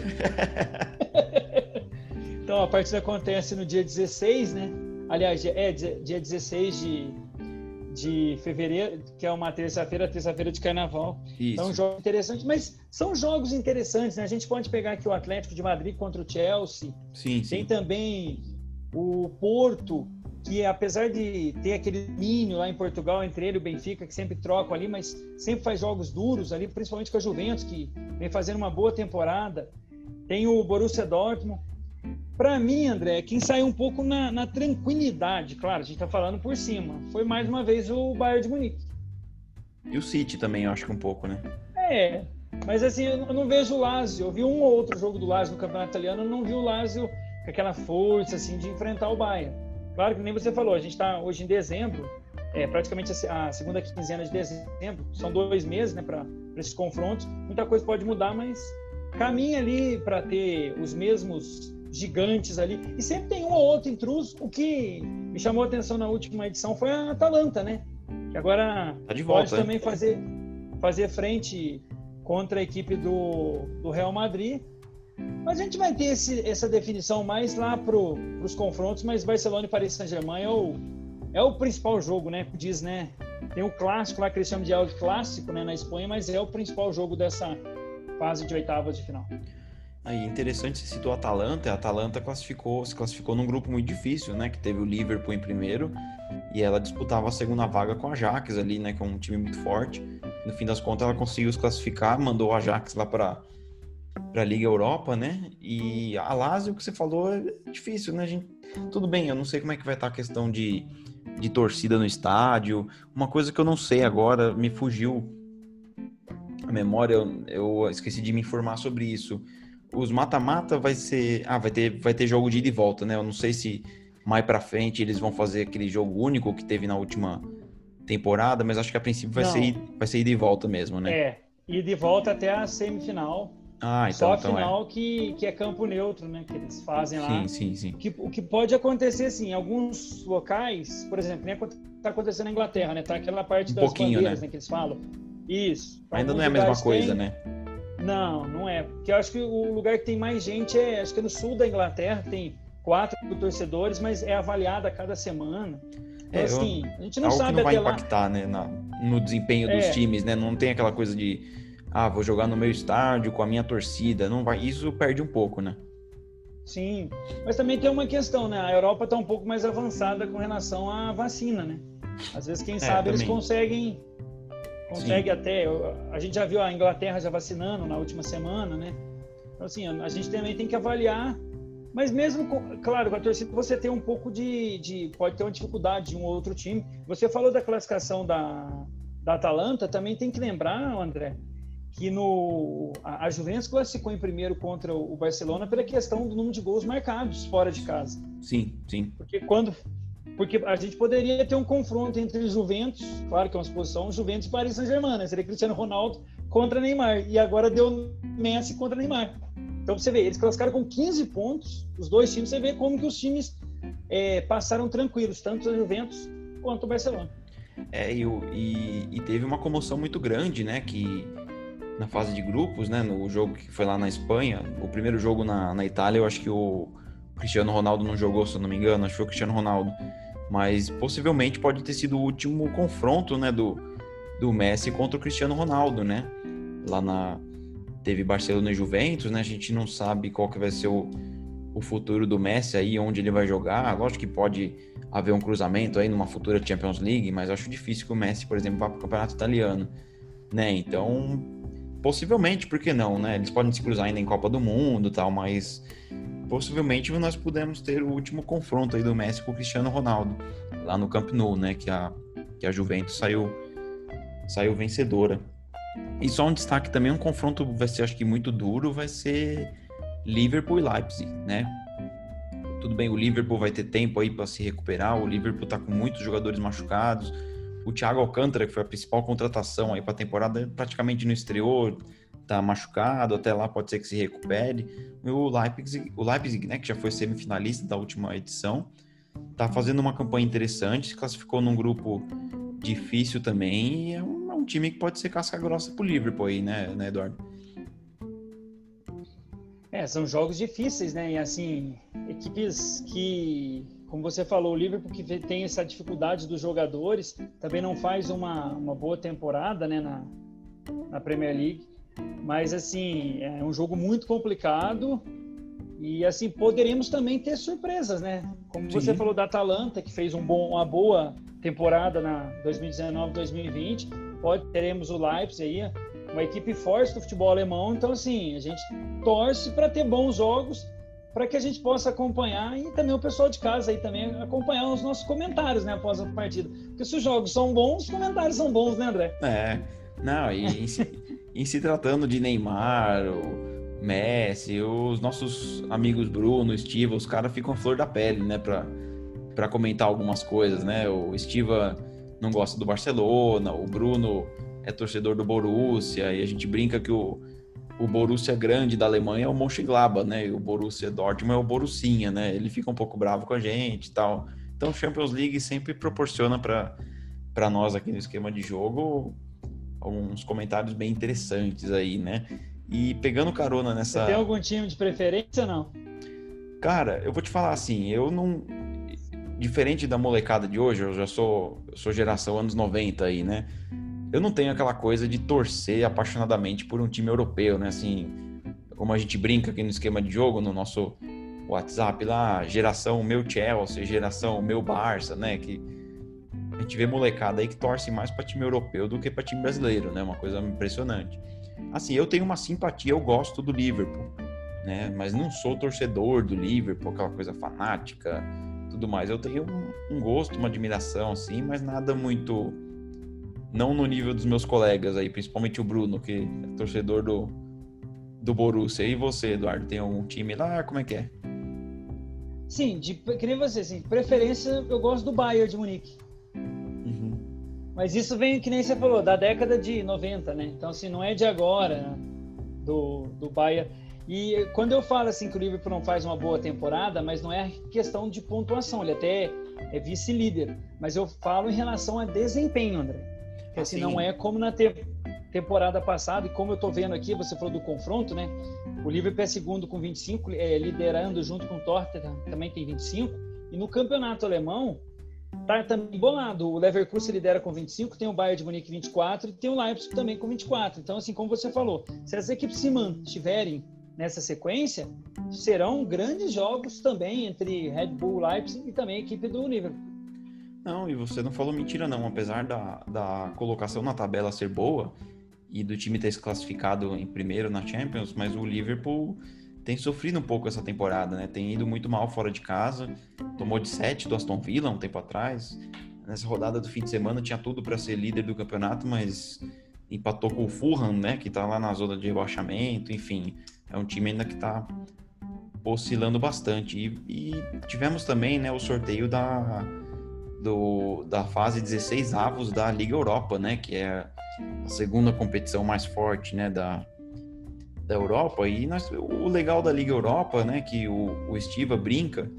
É então, a partida acontece no dia 16, né? Aliás, é dia 16 de, de fevereiro, que é uma terça-feira, terça-feira de carnaval. Isso. Então, um jogo interessante, mas são jogos interessantes, né? A gente pode pegar aqui o Atlético de Madrid contra o Chelsea. Sim, Tem sim. também o Porto, que apesar de ter aquele domínio lá em Portugal entre ele e o Benfica, que sempre trocam ali, mas sempre faz jogos duros ali, principalmente com a Juventus, que vem fazendo uma boa temporada. Tem o Borussia Dortmund. Para mim, André, quem saiu um pouco na, na tranquilidade, claro, a gente está falando por cima, foi mais uma vez o Bayern de Munique. E o City também, eu acho que um pouco, né? É, mas assim, eu não vejo o Lazio. Eu vi um ou outro jogo do Lazio no Campeonato Italiano, eu não vi o Lazio com aquela força assim de enfrentar o Bayern. Claro que nem você falou, a gente está hoje em dezembro, é praticamente a segunda quinzena de dezembro, são dois meses né, para esses confrontos. Muita coisa pode mudar, mas caminha ali para ter os mesmos gigantes ali. E sempre tem um ou outro intruso. O que me chamou a atenção na última edição foi a Atalanta, né? Que agora tá volta, pode também fazer, fazer frente contra a equipe do, do Real Madrid. Mas a gente vai ter esse, essa definição mais lá para os confrontos, mas Barcelona e Paris Saint-Germain é o, é o principal jogo, né? Diz, né? Tem o clássico lá que eles chamam de El Clássico, né, na Espanha, mas é o principal jogo dessa fase de oitavas de final. Aí, interessante, você citou a Atalanta. A Atalanta classificou, se classificou num grupo muito difícil, né? Que teve o Liverpool em primeiro e ela disputava a segunda vaga com a Ajax ali, né? Com é um time muito forte. No fim das contas, ela conseguiu se classificar, mandou o Ajax lá para para a Liga Europa, né? E a Lazio, que você falou, é difícil, né, gente? Tudo bem, eu não sei como é que vai estar a questão de, de torcida no estádio. Uma coisa que eu não sei agora, me fugiu a memória, eu, eu esqueci de me informar sobre isso. Os mata-mata vai ser, ah, vai ter, vai ter jogo de ida e volta, né? Eu não sei se mais para frente eles vão fazer aquele jogo único que teve na última temporada, mas acho que a princípio vai ser vai ser ida e volta mesmo, né? É, ida e volta até a semifinal ah, então, Só a então é. final é. que, que é campo neutro, né? Que eles fazem lá. Sim, sim, sim. Que, o que pode acontecer, assim, em alguns locais, por exemplo, nem está acontecendo na Inglaterra, né? Tá aquela parte um das bandeiras, né? né? Que eles falam. Isso. Ainda não é a mesma coisa, tem... né? Não, não é. Porque eu acho que o lugar que tem mais gente é, acho que é no sul da Inglaterra, tem quatro torcedores, mas é avaliada a cada semana. Então, é, assim, a gente não algo sabe que não vai impactar, lá... né, no desempenho dos é. times, né? Não tem aquela coisa de ah, vou jogar no meu estádio com a minha torcida, não vai, isso perde um pouco, né? Sim, mas também tem uma questão, né? A Europa está um pouco mais avançada com relação à vacina, né? Às vezes, quem é, sabe, também. eles conseguem, consegue até. A gente já viu a Inglaterra já vacinando na última semana, né? Então, assim, a gente também tem que avaliar. Mas mesmo, com, claro, com a torcida você tem um pouco de, de, Pode ter uma dificuldade de um ou outro time. Você falou da classificação da, da Atalanta, também tem que lembrar, André, que no a, Juventus classificou em primeiro contra o Barcelona pela questão do número de gols marcados fora de casa. Sim, sim. Porque quando porque a gente poderia ter um confronto entre Juventus, claro que é uma exposição, Juventus e Paris Saint-Germain, né? seria Cristiano Ronaldo contra Neymar e agora deu Messi contra Neymar. Então você vê, eles classificaram com 15 pontos, os dois times, você vê como que os times é, passaram tranquilos, tanto a Juventus quanto o Barcelona. É, e, e, e teve uma comoção muito grande, né? Que na fase de grupos, né? No jogo que foi lá na Espanha. O primeiro jogo na, na Itália, eu acho que o Cristiano Ronaldo não jogou, se eu não me engano, acho que foi o Cristiano Ronaldo. Mas possivelmente pode ter sido o último confronto, né? Do, do Messi contra o Cristiano Ronaldo, né? Lá na. Teve Barcelona e Juventus, né? A gente não sabe qual que vai ser o, o futuro do Messi aí, onde ele vai jogar. Lógico que pode haver um cruzamento aí numa futura Champions League, mas acho difícil que o Messi, por exemplo, vá para o Campeonato Italiano, né? Então possivelmente, por que não, né? Eles podem se cruzar ainda em Copa do Mundo tal, mas possivelmente nós podemos ter o último confronto aí do Messi com o Cristiano Ronaldo, lá no Camp Nou, né? Que a, que a Juventus saiu, saiu vencedora. E só um destaque também, um confronto vai ser, acho que muito duro, vai ser Liverpool e Leipzig, né? Tudo bem, o Liverpool vai ter tempo aí para se recuperar, o Liverpool tá com muitos jogadores machucados, o Thiago Alcântara, que foi a principal contratação aí para a temporada, praticamente não estreou, tá machucado, até lá pode ser que se recupere. E o Leipzig, o Leipzig, né, que já foi semifinalista da última edição, tá fazendo uma campanha interessante, se classificou num grupo difícil também e é um, é um time que pode ser casca grossa pro Liverpool aí, né, né Eduardo? É, são jogos difíceis, né? E assim, equipes que, como você falou, o Liverpool que tem essa dificuldade dos jogadores, também não faz uma, uma boa temporada, né, na, na Premier League. Mas assim, é um jogo muito complicado e assim poderemos também ter surpresas, né? Como Sim. você falou da Atalanta, que fez um bom, uma boa temporada na 2019-2020, pode teremos o Leipzig aí, uma equipe forte do futebol alemão. Então assim, a gente torce para ter bons jogos, para que a gente possa acompanhar e também o pessoal de casa aí também acompanhar os nossos comentários, né, após a partida. Porque se os jogos são bons, os comentários são bons, né, André? É. Não, e em se, em se tratando de Neymar, o Messi, os nossos amigos Bruno, Estiva, os caras ficam flor da pele, né, para para comentar algumas coisas, né? O Estiva não gosta do Barcelona, o Bruno é torcedor do Borussia e a gente brinca que o o Borussia grande da Alemanha é o Mönchengladbach, né? E o Borussia Dortmund é o Borussinha, né? Ele fica um pouco bravo com a gente e tal. Então, o Champions League sempre proporciona para nós aqui no esquema de jogo uns comentários bem interessantes aí, né? E pegando carona nessa. Você tem algum time de preferência ou não? Cara, eu vou te falar assim, eu não. Diferente da molecada de hoje, eu já sou, eu sou geração anos 90 aí, né? Eu não tenho aquela coisa de torcer apaixonadamente por um time europeu, né? Assim, como a gente brinca aqui no esquema de jogo, no nosso WhatsApp lá, geração meu Chelsea, geração meu Barça, né? Que a gente vê molecada aí que torce mais para time europeu do que para time brasileiro, né? Uma coisa impressionante. Assim, eu tenho uma simpatia, eu gosto do Liverpool, né? Mas não sou torcedor do Liverpool, aquela coisa fanática, tudo mais. Eu tenho um, um gosto, uma admiração, assim, mas nada muito não no nível dos meus colegas aí, principalmente o Bruno, que é torcedor do, do Borussia. E você, Eduardo, tem algum time lá? Como é que é? Sim, de, que nem você, assim, preferência eu gosto do Bayern de Munique. Uhum. Mas isso vem, que nem você falou, da década de 90, né? Então, assim, não é de agora, né? do, do Bayern. E quando eu falo assim que o Liverpool não faz uma boa temporada, mas não é questão de pontuação, ele até é vice-líder. Mas eu falo em relação a desempenho, André. Porque assim, não é como na te temporada passada, e como eu estou vendo aqui, você falou do confronto, né? O Liverpool é segundo com 25, é, liderando junto com o Tottenham, também tem 25. E no campeonato alemão, tá também bolado. O Leverkusen lidera com 25, tem o Bayern de Munique 24 e tem o Leipzig também com 24. Então, assim, como você falou, se as equipes se mantiverem nessa sequência, serão grandes jogos também entre Red Bull, Leipzig e também a equipe do Liverpool. Não, e você não falou mentira, não. Apesar da, da colocação na tabela ser boa e do time ter se classificado em primeiro na Champions, mas o Liverpool tem sofrido um pouco essa temporada, né? Tem ido muito mal fora de casa, tomou de 7 do Aston Villa um tempo atrás. Nessa rodada do fim de semana tinha tudo para ser líder do campeonato, mas empatou com o Fulham, né? Que tá lá na zona de rebaixamento, enfim. É um time ainda que tá oscilando bastante. E, e tivemos também, né, o sorteio da do, da fase 16 avos da Liga Europa, né? Que é a segunda competição mais forte, né? Da, da Europa. E nós, o legal da Liga Europa, né? Que o, o Estiva brinca,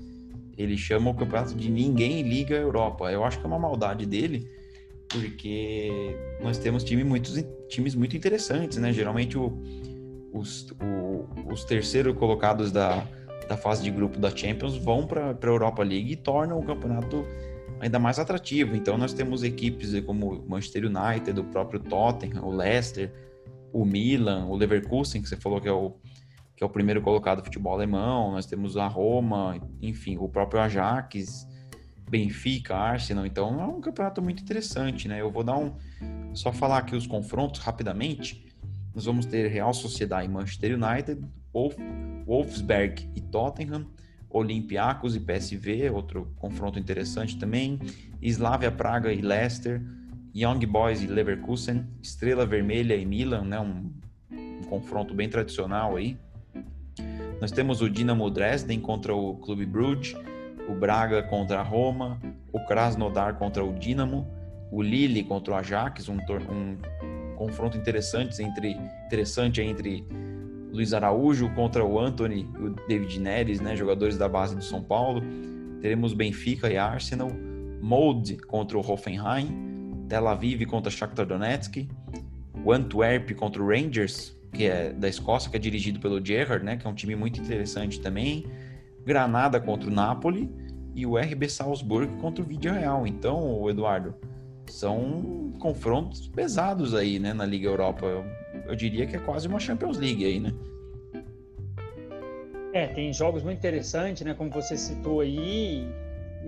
ele chama o campeonato de Ninguém Liga Europa. Eu acho que é uma maldade dele, porque nós temos time muitos, times muito interessantes, né? Geralmente o, os, o, os terceiros colocados da, da fase de grupo da Champions vão para a Europa League e tornam o campeonato ainda mais atrativo. Então nós temos equipes como Manchester United, o próprio Tottenham, o Leicester, o Milan, o Leverkusen, que você falou que é o, que é o primeiro colocado do futebol alemão, nós temos a Roma, enfim, o próprio Ajax, Benfica, Arsenal. Então é um campeonato muito interessante, né? Eu vou dar um. Só falar aqui os confrontos rapidamente. Nós vamos ter Real Sociedade e Manchester United, Wolf, Wolfsberg e Tottenham, Olympiacos e PSV, outro confronto interessante também. Slavia Praga e Leicester. Young Boys e Leverkusen. Estrela Vermelha e Milan, né? Um, um confronto bem tradicional aí. Nós temos o Dinamo Dresden contra o Clube Brugge, o Braga contra a Roma, o Krasnodar contra o Dinamo, o Lille contra o Ajax, um, um confronto interessante entre, interessante entre Luiz Araújo contra o Anthony e o David Neres, né, jogadores da base do São Paulo. Teremos Benfica e Arsenal, Molde contra o Hoffenheim, Tel Aviv contra Shakhtar Donetsk, o Antwerp contra o Rangers, que é da Escócia, que é dirigido pelo Gerrard, né, que é um time muito interessante também, Granada contra o Napoli e o RB Salzburg contra o Vídeo Real. Então, Eduardo, são confrontos pesados aí, né, na Liga Europa. Eu, diria que é quase uma Champions League aí, né? É, tem jogos muito interessantes, né, como você citou aí.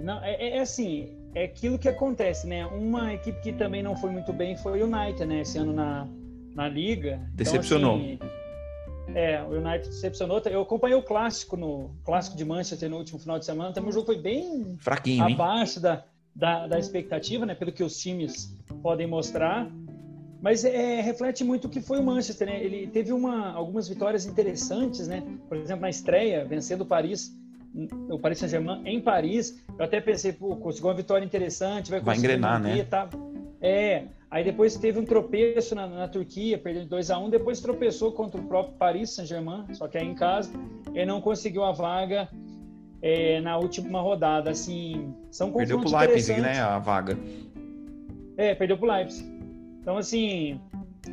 Não, é, é assim, é aquilo que acontece, né? Uma equipe que também não foi muito bem foi o United, né? Esse ano na, na Liga. Decepcionou. Então, assim, é, o United decepcionou. Eu acompanhei o clássico no clássico de Manchester no último final de semana. Também o jogo foi bem fraquinho, abaixo da, da, da, expectativa, né? Pelo que os times podem mostrar. Mas é, reflete muito o que foi o Manchester, né? Ele teve uma, algumas vitórias interessantes, né? Por exemplo, na estreia, vencendo o Paris o Paris Saint-Germain em Paris. Eu até pensei, pô, conseguiu uma vitória interessante, vai, vai engrenar, né? Tá... É, aí depois teve um tropeço na, na Turquia, perdeu 2 a 1 um, depois tropeçou contra o próprio Paris Saint-Germain, só que aí em casa, e não conseguiu a vaga é, na última rodada. Assim, são Perdeu pro Leipzig, né, a vaga. É, perdeu pro Leipzig. Então, assim,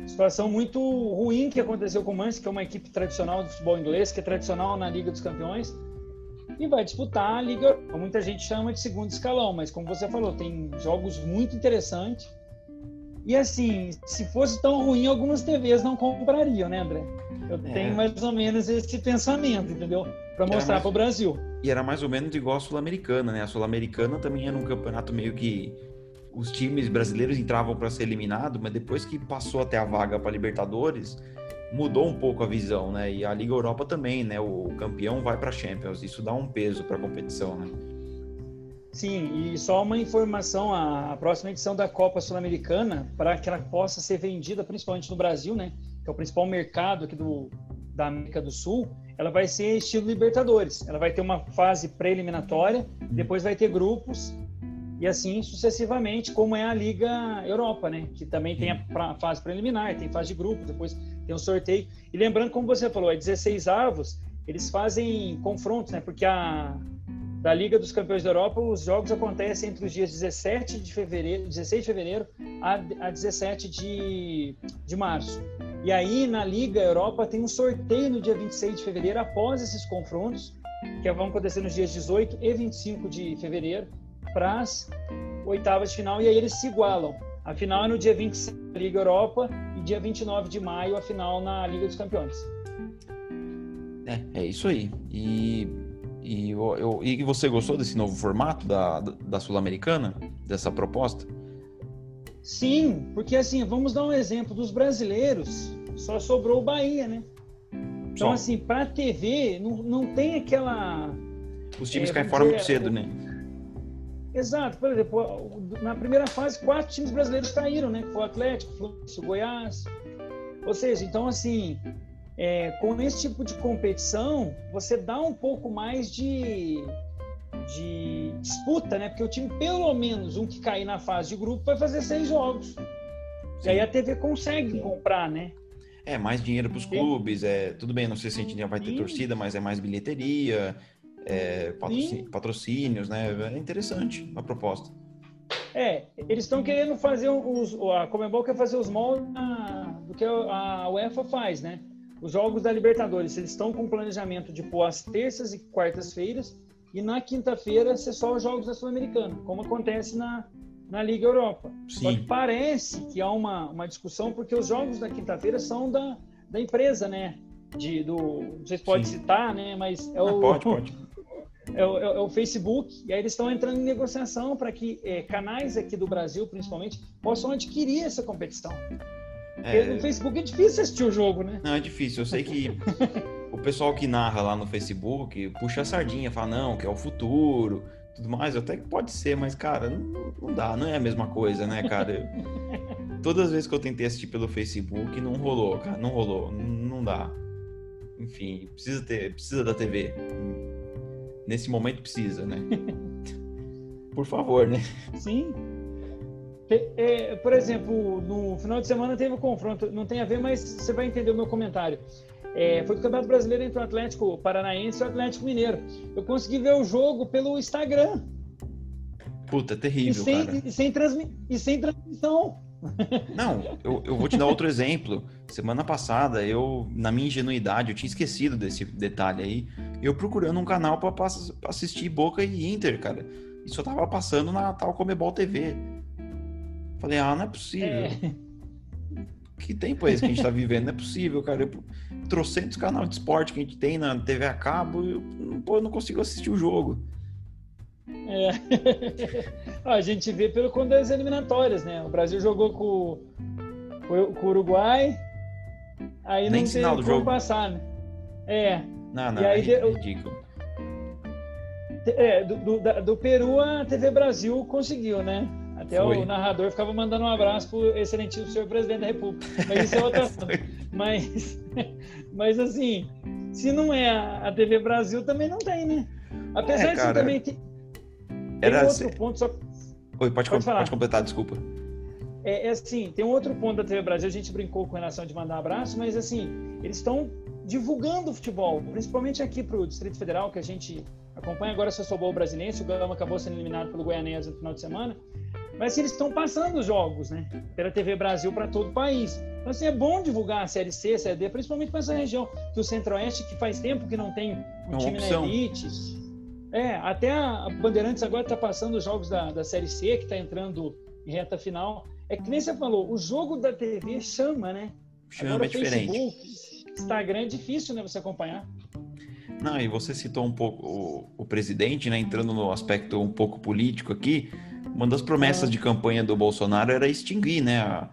situação muito ruim que aconteceu com o Manchester, que é uma equipe tradicional do futebol inglês, que é tradicional na Liga dos Campeões, e vai disputar a Liga. Muita gente chama de segundo escalão, mas como você falou, tem jogos muito interessantes. E assim, se fosse tão ruim, algumas TVs não comprariam, né, André? Eu é. tenho mais ou menos esse pensamento, entendeu? Para mostrar para o Brasil. E era mais ou menos igual a Sul-Americana, né? A Sul-Americana também era um campeonato meio que os times brasileiros entravam para ser eliminado, mas depois que passou até a vaga para Libertadores, mudou um pouco a visão, né? E a Liga Europa também, né? O campeão vai para Champions, isso dá um peso para a competição, né? Sim, e só uma informação: a, próxima edição da Copa Sul-Americana, para que ela possa ser vendida, principalmente no Brasil, né? Que é o principal mercado aqui do, da América do Sul, ela vai ser estilo Libertadores. Ela vai ter uma fase pré-eliminatória, depois vai ter grupos e assim sucessivamente, como é a Liga Europa, né? Que também tem a fase preliminar, tem fase de grupo, depois tem um sorteio. E lembrando, como você falou, é 16 avos, eles fazem confrontos, né? Porque a da Liga dos Campeões da Europa, os jogos acontecem entre os dias 17 de fevereiro, 16 de fevereiro a, a 17 de, de março. E aí, na Liga Europa, tem um sorteio no dia 26 de fevereiro, após esses confrontos, que vão acontecer nos dias 18 e 25 de fevereiro, para as oitavas de final, e aí eles se igualam. A final é no dia 26 da Liga Europa e dia 29 de maio a final na Liga dos Campeões. É, é isso aí. E, e, eu, eu, e você gostou desse novo formato da, da Sul-Americana? Dessa proposta? Sim, porque assim, vamos dar um exemplo dos brasileiros, só sobrou o Bahia, né? Então, só. assim, para TV, não, não tem aquela. Os times é, caem fora muito cedo, né? Exato, por exemplo, na primeira fase, quatro times brasileiros caíram, né? Foi o Atlético, Fluminense, o Goiás. Ou seja, então, assim, é, com esse tipo de competição, você dá um pouco mais de, de disputa, né? Porque o time, pelo menos um que cair na fase de grupo, vai fazer seis jogos. Sim. E aí a TV consegue comprar, né? É, mais dinheiro para os clubes, é, tudo bem, não sei se a gente já vai ter torcida, mas é mais bilheteria, é, patrocínios, patrocínios, né? É interessante a proposta. É, eles estão querendo fazer os. A Comebol quer fazer os moldes do que a UEFA faz, né? Os jogos da Libertadores, eles estão com planejamento de pôr as terças e quartas-feiras e na quinta-feira ser só os jogos da Sul-Americana, como acontece na, na Liga Europa. Sim. Só que parece que há uma, uma discussão, porque os jogos da quinta-feira são da, da empresa, né? De, do, não sei se pode Sim. citar, né? Mas é o. pode, pode é o, é o, Facebook, e aí eles estão entrando em negociação para que é, canais aqui do Brasil, principalmente, possam adquirir essa competição. É... no Facebook é difícil assistir o jogo, né? Não, é difícil. Eu sei que o pessoal que narra lá no Facebook puxa a sardinha, fala, não, que é o futuro, tudo mais. Até que pode ser, mas, cara, não, não dá, não é a mesma coisa, né, cara? Todas as vezes que eu tentei assistir pelo Facebook, não rolou, cara, não rolou, não dá. Enfim, precisa ter, precisa da TV nesse momento precisa, né? Por favor, né? Sim. É, por exemplo, no final de semana teve um confronto, não tem a ver, mas você vai entender o meu comentário. É, foi o Campeonato Brasileiro entre o Atlético Paranaense e o Atlético Mineiro. Eu consegui ver o jogo pelo Instagram. Puta, é terrível, e sem, cara. E sem, transmi e sem transmissão. Não, eu, eu vou te dar outro exemplo. Semana passada, eu, na minha ingenuidade, eu tinha esquecido desse detalhe aí. Eu procurando um canal para assistir Boca e Inter, cara. E só tava passando na tal Comebol TV. Falei, ah, não é possível. É. Que tempo é esse que a gente tá vivendo? Não é possível, cara. Eu, trocentos canal de esporte que a gente tem na TV a cabo, eu, pô, eu não consigo assistir o jogo. É. a gente vê pelo conta das eliminatórias, né? O Brasil jogou com, com o Uruguai, aí Nem não tem como jogo. passar, né? É. Não, não, e aí, é ridículo. É, do, do, do, Peru a TV Brasil conseguiu, né? Até Foi. o narrador ficava mandando um abraço pro excelentíssimo senhor presidente da República. Mas isso é outra mas, mas assim, se não é a TV Brasil, também não tem, né? Apesar é, cara, de também ter, era tem outro ponto só. Oi, pode, pode, pode completar, desculpa. É, é, assim, tem um outro ponto da TV Brasil, a gente brincou com relação de mandar abraço, mas assim, eles estão divulgando o futebol, principalmente aqui para o Distrito Federal, que a gente acompanha agora se soubou o brasileiro, o Gama acabou sendo eliminado pelo Goianese no final de semana, mas assim, eles estão passando os jogos, né, pela TV Brasil para todo o país. Então, assim, é bom divulgar a Série C, a Série D, principalmente para essa região, que o Centro-Oeste, que faz tempo que não tem um é time opção. na elite, é, até a Bandeirantes agora está passando os jogos da, da Série C, que está entrando em reta final. É que nem você falou, o jogo da TV chama, né? Chama, agora, é diferente. Facebook, Instagram é difícil, né, você acompanhar. Não, e você citou um pouco o, o, presidente, né, entrando no aspecto um pouco político aqui, uma das promessas ah. de campanha do Bolsonaro era extinguir, né, a,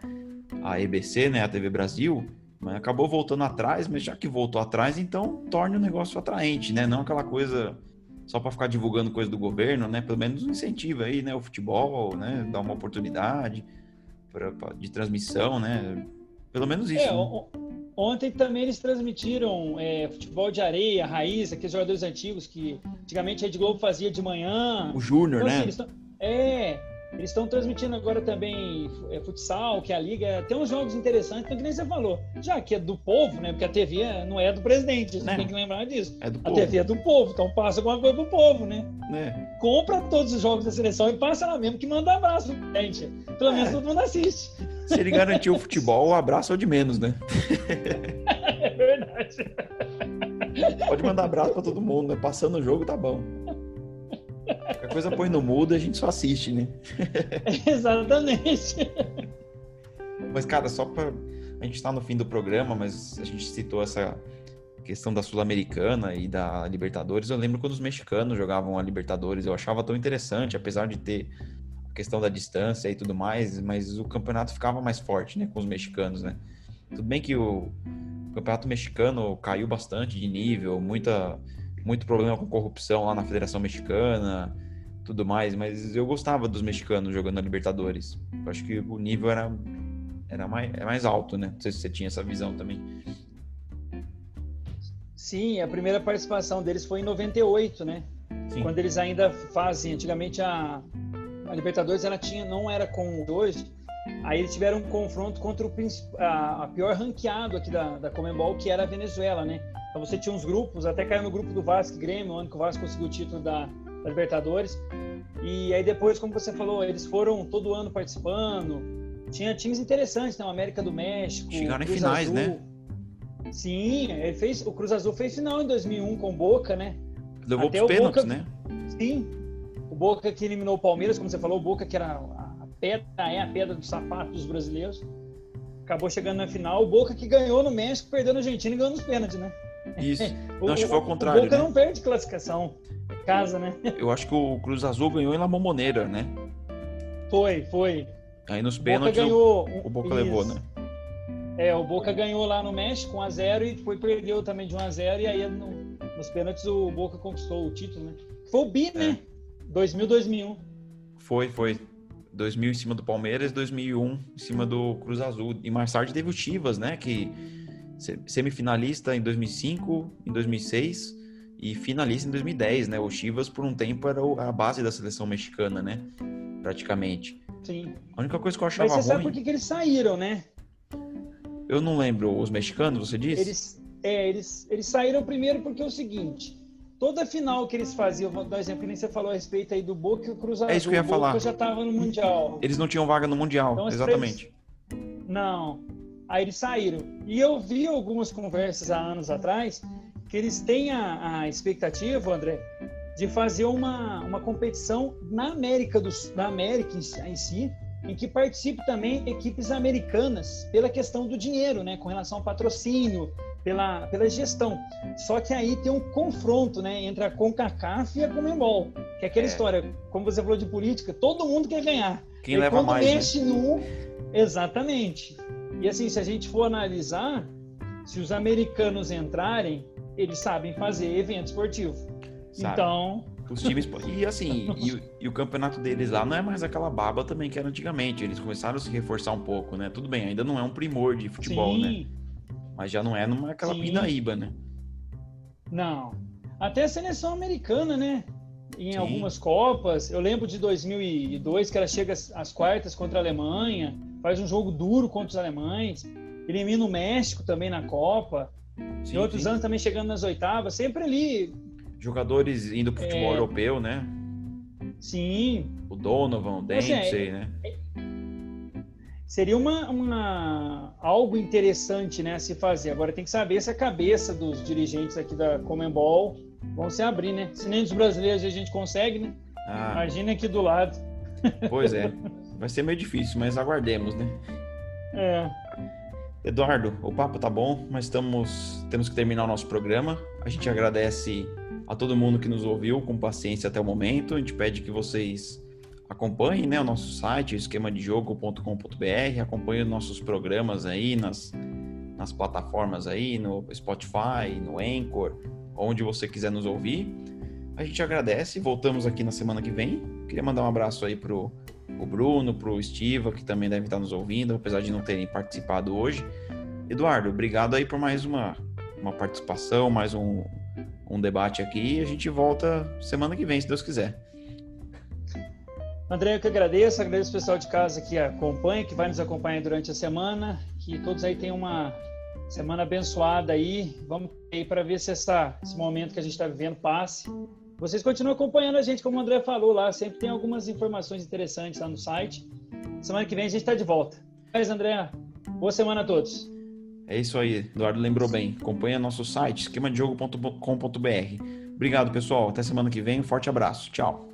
a EBC, né, a TV Brasil, mas acabou voltando atrás, mas já que voltou atrás, então torne o negócio atraente, né, não aquela coisa só para ficar divulgando coisa do governo, né? Pelo menos incentivo aí, né? O futebol, né? Dar uma oportunidade pra, de transmissão, né? Pelo menos isso. É, né? Ontem também eles transmitiram é, futebol de areia, raiz, aqueles jogadores antigos que antigamente a Rede Globo fazia de manhã. O Júnior, então, assim, né? é, eles estão transmitindo agora também é, futsal, que é a liga tem uns jogos interessantes, então que nem você falou. Já que é do povo, né? Porque a TV não é do presidente, você né? tem que lembrar disso. É do a povo. TV é do povo, então passa alguma coisa pro povo, né? É. Compra todos os jogos da seleção e passa lá mesmo que manda abraço, gente. Pelo menos é. todo mundo assiste. Se ele garantiu o futebol, o abraço é o de menos, né? é verdade. Pode mandar abraço pra todo mundo, né? Passando o jogo, tá bom. Qualquer coisa põe no mudo e a gente só assiste, né? Exatamente. Mas, cara, só pra. A gente tá no fim do programa, mas a gente citou essa questão da Sul-Americana e da Libertadores. Eu lembro quando os mexicanos jogavam a Libertadores, eu achava tão interessante, apesar de ter a questão da distância e tudo mais, mas o campeonato ficava mais forte, né, com os mexicanos, né? Tudo bem que o campeonato mexicano caiu bastante de nível, muita muito problema com corrupção lá na Federação Mexicana, tudo mais, mas eu gostava dos mexicanos jogando na Libertadores. Eu acho que o nível era, era mais, é mais alto, né? Não sei se você tinha essa visão também. Sim, a primeira participação deles foi em 98, né? Sim. Quando eles ainda fazem, antigamente a, a Libertadores ela tinha, não era com hoje, aí eles tiveram um confronto contra o a, a pior ranqueado aqui da, da Comembol, que era a Venezuela, né? Então você tinha uns grupos, até caiu no grupo do Vasco e Grêmio, onde o Vasco conseguiu o título da, da, Libertadores. E aí depois, como você falou, eles foram todo ano participando. Tinha times interessantes, né? O América do México. Chegaram em finais, Azul. né? Sim, ele fez, o Cruz Azul fez final em 2001 com o Boca, né? Levou Até os pênaltis, Boca, né? Sim. O Boca que eliminou o Palmeiras, como você falou, o Boca que era a pedra, é a pedra do sapato dos brasileiros. Acabou chegando na final. O Boca que ganhou no México, perdeu na Argentina e ganhou nos pênaltis, né? Isso. o, não, acho que foi ao contrário. O Boca né? não perde classificação. Casa, né? Eu acho que o Cruz Azul ganhou em La Momoneira, né? Foi, foi. Aí nos pênaltis ganhou, o, o Boca isso. levou, né? É, o Boca ganhou lá no México 1x0 e depois perdeu também de 1x0 e aí no, nos pênaltis o Boca conquistou o título, né? Foi o Bi, né? 2000, 2001. Foi, foi. 2000 em cima do Palmeiras, 2001 em cima do Cruz Azul. E mais tarde teve o Chivas, né? Que semifinalista em 2005, em 2006 e finalista em 2010, né? O Chivas por um tempo era a base da seleção mexicana, né? Praticamente. Sim. A única coisa que eu achava Mas você ruim... sabe por que, que eles saíram, né? Eu não lembro. Os mexicanos, você disse? Eles, é, eles, eles saíram primeiro porque é o seguinte... toda final que eles faziam, vou dar um exemplo que nem você falou a respeito aí do Boca e o Cruzado. É isso que eu ia falar. Boca já estava no Mundial. Eles não tinham vaga no Mundial, Então, exatamente. Eles... Não. Aí eles saíram. E eu vi algumas conversas há anos atrás que eles têm a, a expectativa, André, de fazer uma, uma competição na América, do, na América em, em si, em que participe também equipes americanas pela questão do dinheiro, né, com relação ao patrocínio, pela, pela gestão. Só que aí tem um confronto né, entre a CONCACAF e a Comembol, que é aquela É. história, como você falou de política, todo mundo quer ganhar. Quem E leva quando mais, né? mexe no... Exatamente. E assim, se a gente for analisar, se os americanos entrarem, eles sabem fazer evento esportivo. Sabe? Então, Os times. E assim, e, o- e o campeonato deles lá não é mais aquela baba também que era antigamente. Eles começaram a se reforçar um pouco, né? Tudo bem, ainda não é um primor de futebol, né? sim, Mas já não é numa aquela Sim. pinaíba, né? não. Até a seleção americana, né? Em Sim. algumas Copas. Eu lembro de 2002, que ela chega às- quartas contra a Alemanha, faz um jogo duro contra os alemães, elimina o México também na Copa. Sim, em outros sim. anos também chegando nas oitavas, sempre ali. Jogadores indo pro futebol É. europeu, né? Sim, O Donovan, o Assim, é- Dempsey, né? seria uma, uma- algo interessante né, a se fazer. Agora tem que saber se a cabeça dos dirigentes aqui da Comembol vão se abrir, né? Se nem dos brasileiros a gente consegue, né? Ah, Imagina aqui do lado. pois é. Vai ser meio difícil, mas aguardemos, né? É, Eduardo, o papo tá bom, mas estamos, temos que terminar o nosso programa. A gente agradece a todo mundo que nos ouviu com paciência até o momento. A gente pede que vocês acompanhem né, o nosso site, esquemadejogo.com.br, acompanhem os nossos programas aí nas, nas plataformas aí, no Spotify, no Anchor, onde você quiser nos ouvir. A gente agradece, voltamos aqui na semana que vem. Queria mandar um abraço aí pro o Bruno, pro Estiva, que também deve estar nos ouvindo, apesar de não terem participado hoje. Eduardo, obrigado aí por mais uma, uma participação, mais um, um debate aqui. A gente volta semana que vem, se Deus quiser. André, eu que agradeço, agradeço o pessoal de casa que acompanha, que vai nos acompanhar durante a semana, que todos aí tenham uma semana abençoada aí. Vamos aí para ver se essa, esse momento que a gente está vivendo passe. Vocês continuam acompanhando a gente, como o André falou lá, sempre tem algumas informações interessantes lá no site. Semana que vem a gente está de volta. Mas, André, boa semana a todos. É isso aí, Eduardo lembrou bem. Acompanha nosso site, esquemadejogo.com.br. Obrigado, pessoal. Até semana que vem. Um forte abraço. Tchau.